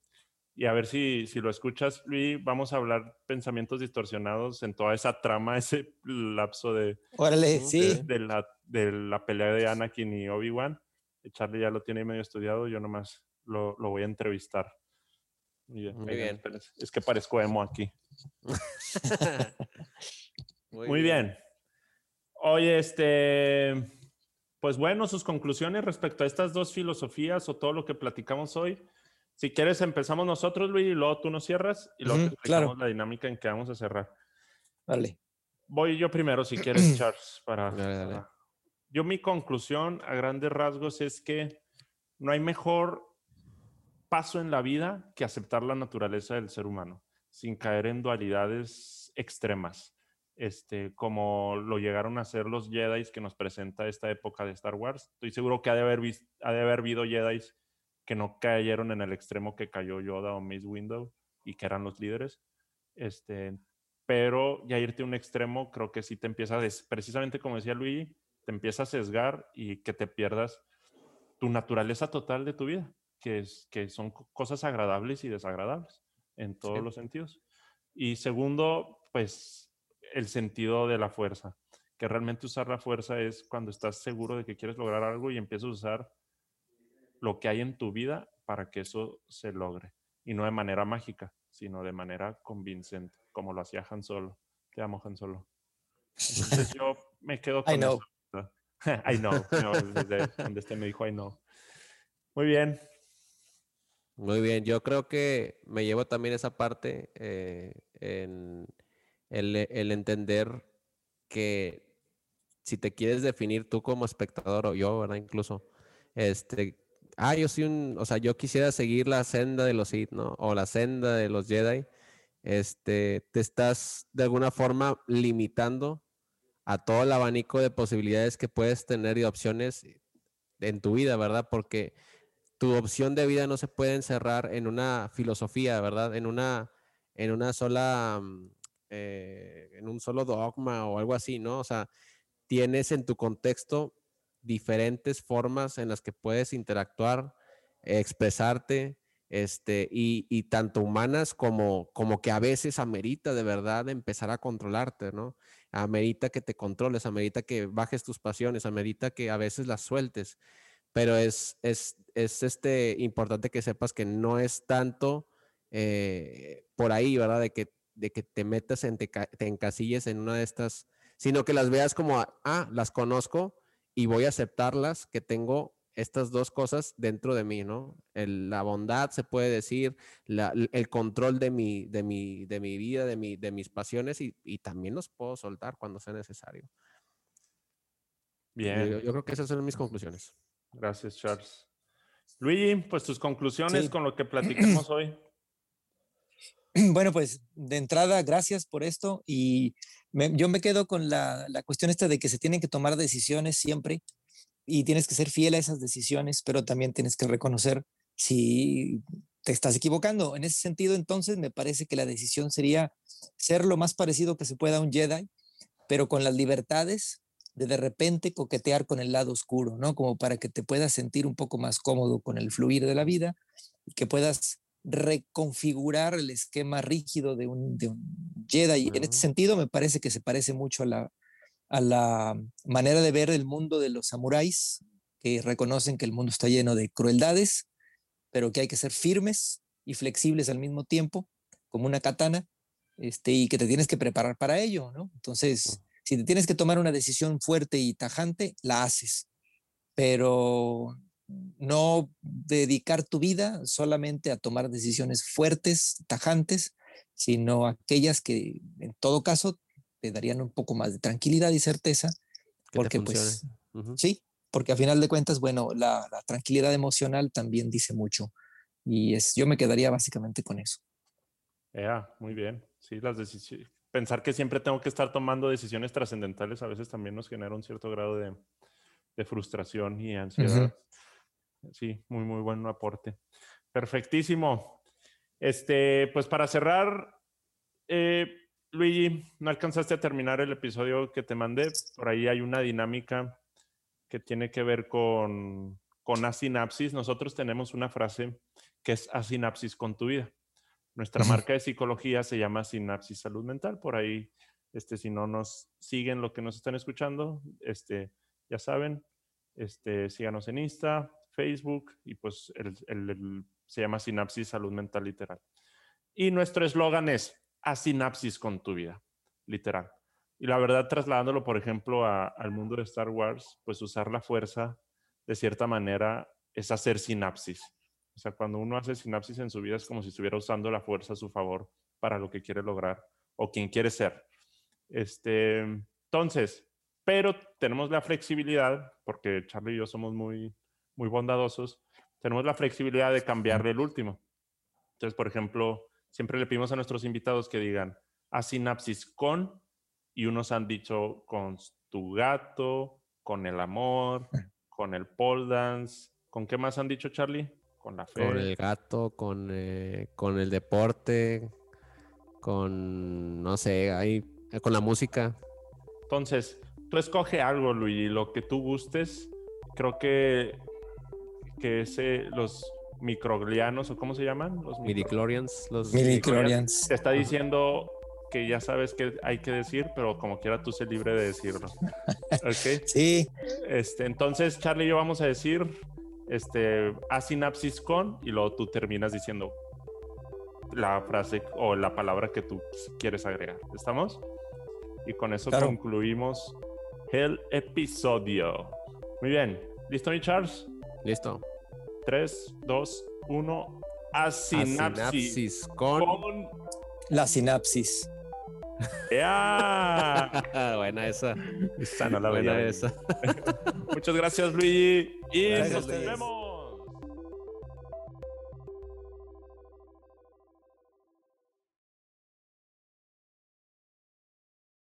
Y a ver si, si lo escuchas, Luis, vamos a hablar pensamientos distorsionados en toda esa trama, ese lapso de, Órale, sí. de, la, de la pelea de Anakin y Obi-Wan. Charlie ya lo tiene medio estudiado, yo nomás lo, lo voy a entrevistar. Y ya, Muy bien. espérense, Es que parezco emo aquí. Muy, bien. Oye, este, pues bueno, sus conclusiones respecto a estas dos filosofías o todo lo que platicamos hoy. Si quieres, empezamos nosotros, Luis, y luego tú nos cierras y luego te Ujú, explicamos claro. la dinámica en que vamos a cerrar. Vale. Voy yo primero, si quieres, Charles, para, Dale, dale. para- Yo mi conclusión a grandes rasgos es que no hay mejor paso en la vida que aceptar la naturaleza del ser humano, sin caer en dualidades extremas, este, como lo llegaron a hacer los Jedi que nos presenta esta época de Star Wars. Estoy seguro que ha de haber, vis- ha de haber habido Jedi que no cayeron en el extremo que cayó Yoda o Mace Window y que eran los líderes. Este, pero ya irte a un extremo creo que sí te empieza, a precisamente como decía Luigi, te empieza a sesgar y que te pierdas tu naturaleza total de tu vida, que, es, que son co- cosas agradables y desagradables en todos Sí. los sentidos. Y segundo, pues el sentido de la fuerza, que realmente usar la fuerza es cuando estás seguro de que quieres lograr algo y empiezas a usar lo que hay en tu vida para que eso se logre. Y no de manera mágica, sino de manera convincente, como lo hacía Han Solo. Te amo, Han Solo. Entonces yo me quedo con I know. eso. I know. no, desde donde este me dijo I know. Muy bien. Muy bien, yo creo que me llevo también esa parte eh, en el, entender que si te quieres definir tú como espectador o yo, ¿verdad? Incluso, este, ah, yo soy un, o sea, yo quisiera seguir la senda de los Sith, ¿no? O la senda de los Jedi, este, te estás de alguna forma limitando a todo el abanico de posibilidades que puedes tener y opciones en tu vida, ¿verdad? Porque tu opción de vida no se puede encerrar en una filosofía, ¿verdad? En una, en una sola, mm, eh, en un solo dogma o algo así, ¿no? O sea, tienes en tu contexto diferentes formas en las que puedes interactuar, expresarte, este, y, y tanto humanas como, como que a veces amerita de verdad empezar a controlarte, ¿no? Amerita que te controles, amerita que bajes tus pasiones, amerita que a veces las sueltes pero es, es, es este, importante que sepas que no es tanto eh, por ahí, ¿verdad? De que, de que te metas, en, te, te encasilles en una de estas, sino que las veas como, ah, las conozco y voy a aceptarlas, que tengo estas dos cosas dentro de mí, ¿no? la bondad, se puede decir, el control de mi, de mi, de mi vida, de, mi, de mis pasiones y, y también los puedo soltar cuando sea necesario. Bien. Yo, yo, creo que esas son mis conclusiones. Gracias, Charles. Luigi, pues tus conclusiones sí. con lo que platicamos hoy. Bueno, pues de entrada, gracias por esto y me, yo me quedo con la, la, cuestión esta de que se tienen que tomar decisiones siempre y tienes que ser fiel a esas decisiones, pero también tienes que reconocer si te estás equivocando. En ese sentido, entonces, me parece que la decisión sería ser lo más parecido que se pueda a un Jedi, pero con las libertades de de repente coquetear con el lado oscuro, ¿no? Como para que te puedas sentir un poco más cómodo con el fluir de la vida y que puedas reconfigurar el esquema rígido de un, de un Jedi. Uh -huh. En este sentido, me parece que se parece mucho a la, a la manera de ver el mundo de los samuráis, que reconocen que el mundo está lleno de crueldades, pero que hay que ser firmes y flexibles al mismo tiempo, como una katana, este, y que te tienes que preparar para ello, ¿no? Entonces, si te tienes que tomar una decisión fuerte y tajante, la haces, pero no dedicar tu vida solamente a tomar decisiones fuertes, tajantes, sino aquellas que en todo caso te darían un poco más de tranquilidad y certeza, porque pues uh -huh. sí, porque a final de cuentas, bueno, la, la, tranquilidad emocional también dice mucho y es, yo me quedaría básicamente con eso. Ya, yeah, muy bien. Sí, las decisiones. Pensar que siempre tengo que estar tomando decisiones trascendentales a veces también nos genera un cierto grado de, de frustración y ansiedad. Uh -huh. Sí, muy, muy buen aporte. Perfectísimo. Este, pues para cerrar, eh, Luigi, no alcanzaste a terminar el episodio que te mandé. Por ahí hay una dinámica que tiene que ver con, con asinapsis. Nosotros tenemos una frase que es asinapsis con tu vida. Nuestra marca de psicología se llama Sinapsis Salud Mental. Por ahí, este, si no nos siguen lo que nos están escuchando, este, ya saben, este, síganos en Insta, Facebook y pues el, el, el, se llama Sinapsis Salud Mental Literal. Y nuestro eslogan es a sinapsis con tu vida, literal. Y la verdad, trasladándolo, por ejemplo, a, al mundo de Star Wars, pues usar la fuerza, de cierta manera, es hacer sinapsis. O sea, cuando uno hace sinapsis en su vida es como si estuviera usando la fuerza a su favor para lo que quiere lograr o quien quiere ser. Este, entonces, pero tenemos la flexibilidad, porque Charlie y yo somos muy, muy bondadosos, tenemos la flexibilidad de cambiarle el último. Entonces, por ejemplo, siempre le pedimos a nuestros invitados que digan a sinapsis con, y unos han dicho con tu gato, con el amor, con el pole dance. ¿Con qué más han dicho, Charlie? Con la fe. Con el gato, con, eh, con el deporte, con, no sé, ahí, con la música. Entonces, tú escoge algo, Luis, lo que tú gustes. Creo que, que ese, los microglianos o cómo se llaman los midichlorians los midichlorians te está diciendo que ya sabes que hay que decir pero como quiera tú sé libre de decirlo ¿ok? sí este entonces Charlie y yo vamos a decir este a sinapsis con y luego tú terminas diciendo la frase o la palabra que tú quieres agregar estamos y con eso claro. concluimos el episodio muy bien listo mi Charles listo 3, 2, 1. A sinapsis. con... con... La sinapsis. ¡Ya! buena esa. Esa no la buena esa. Muchas gracias, Luigi. Y gracias, nos vemos.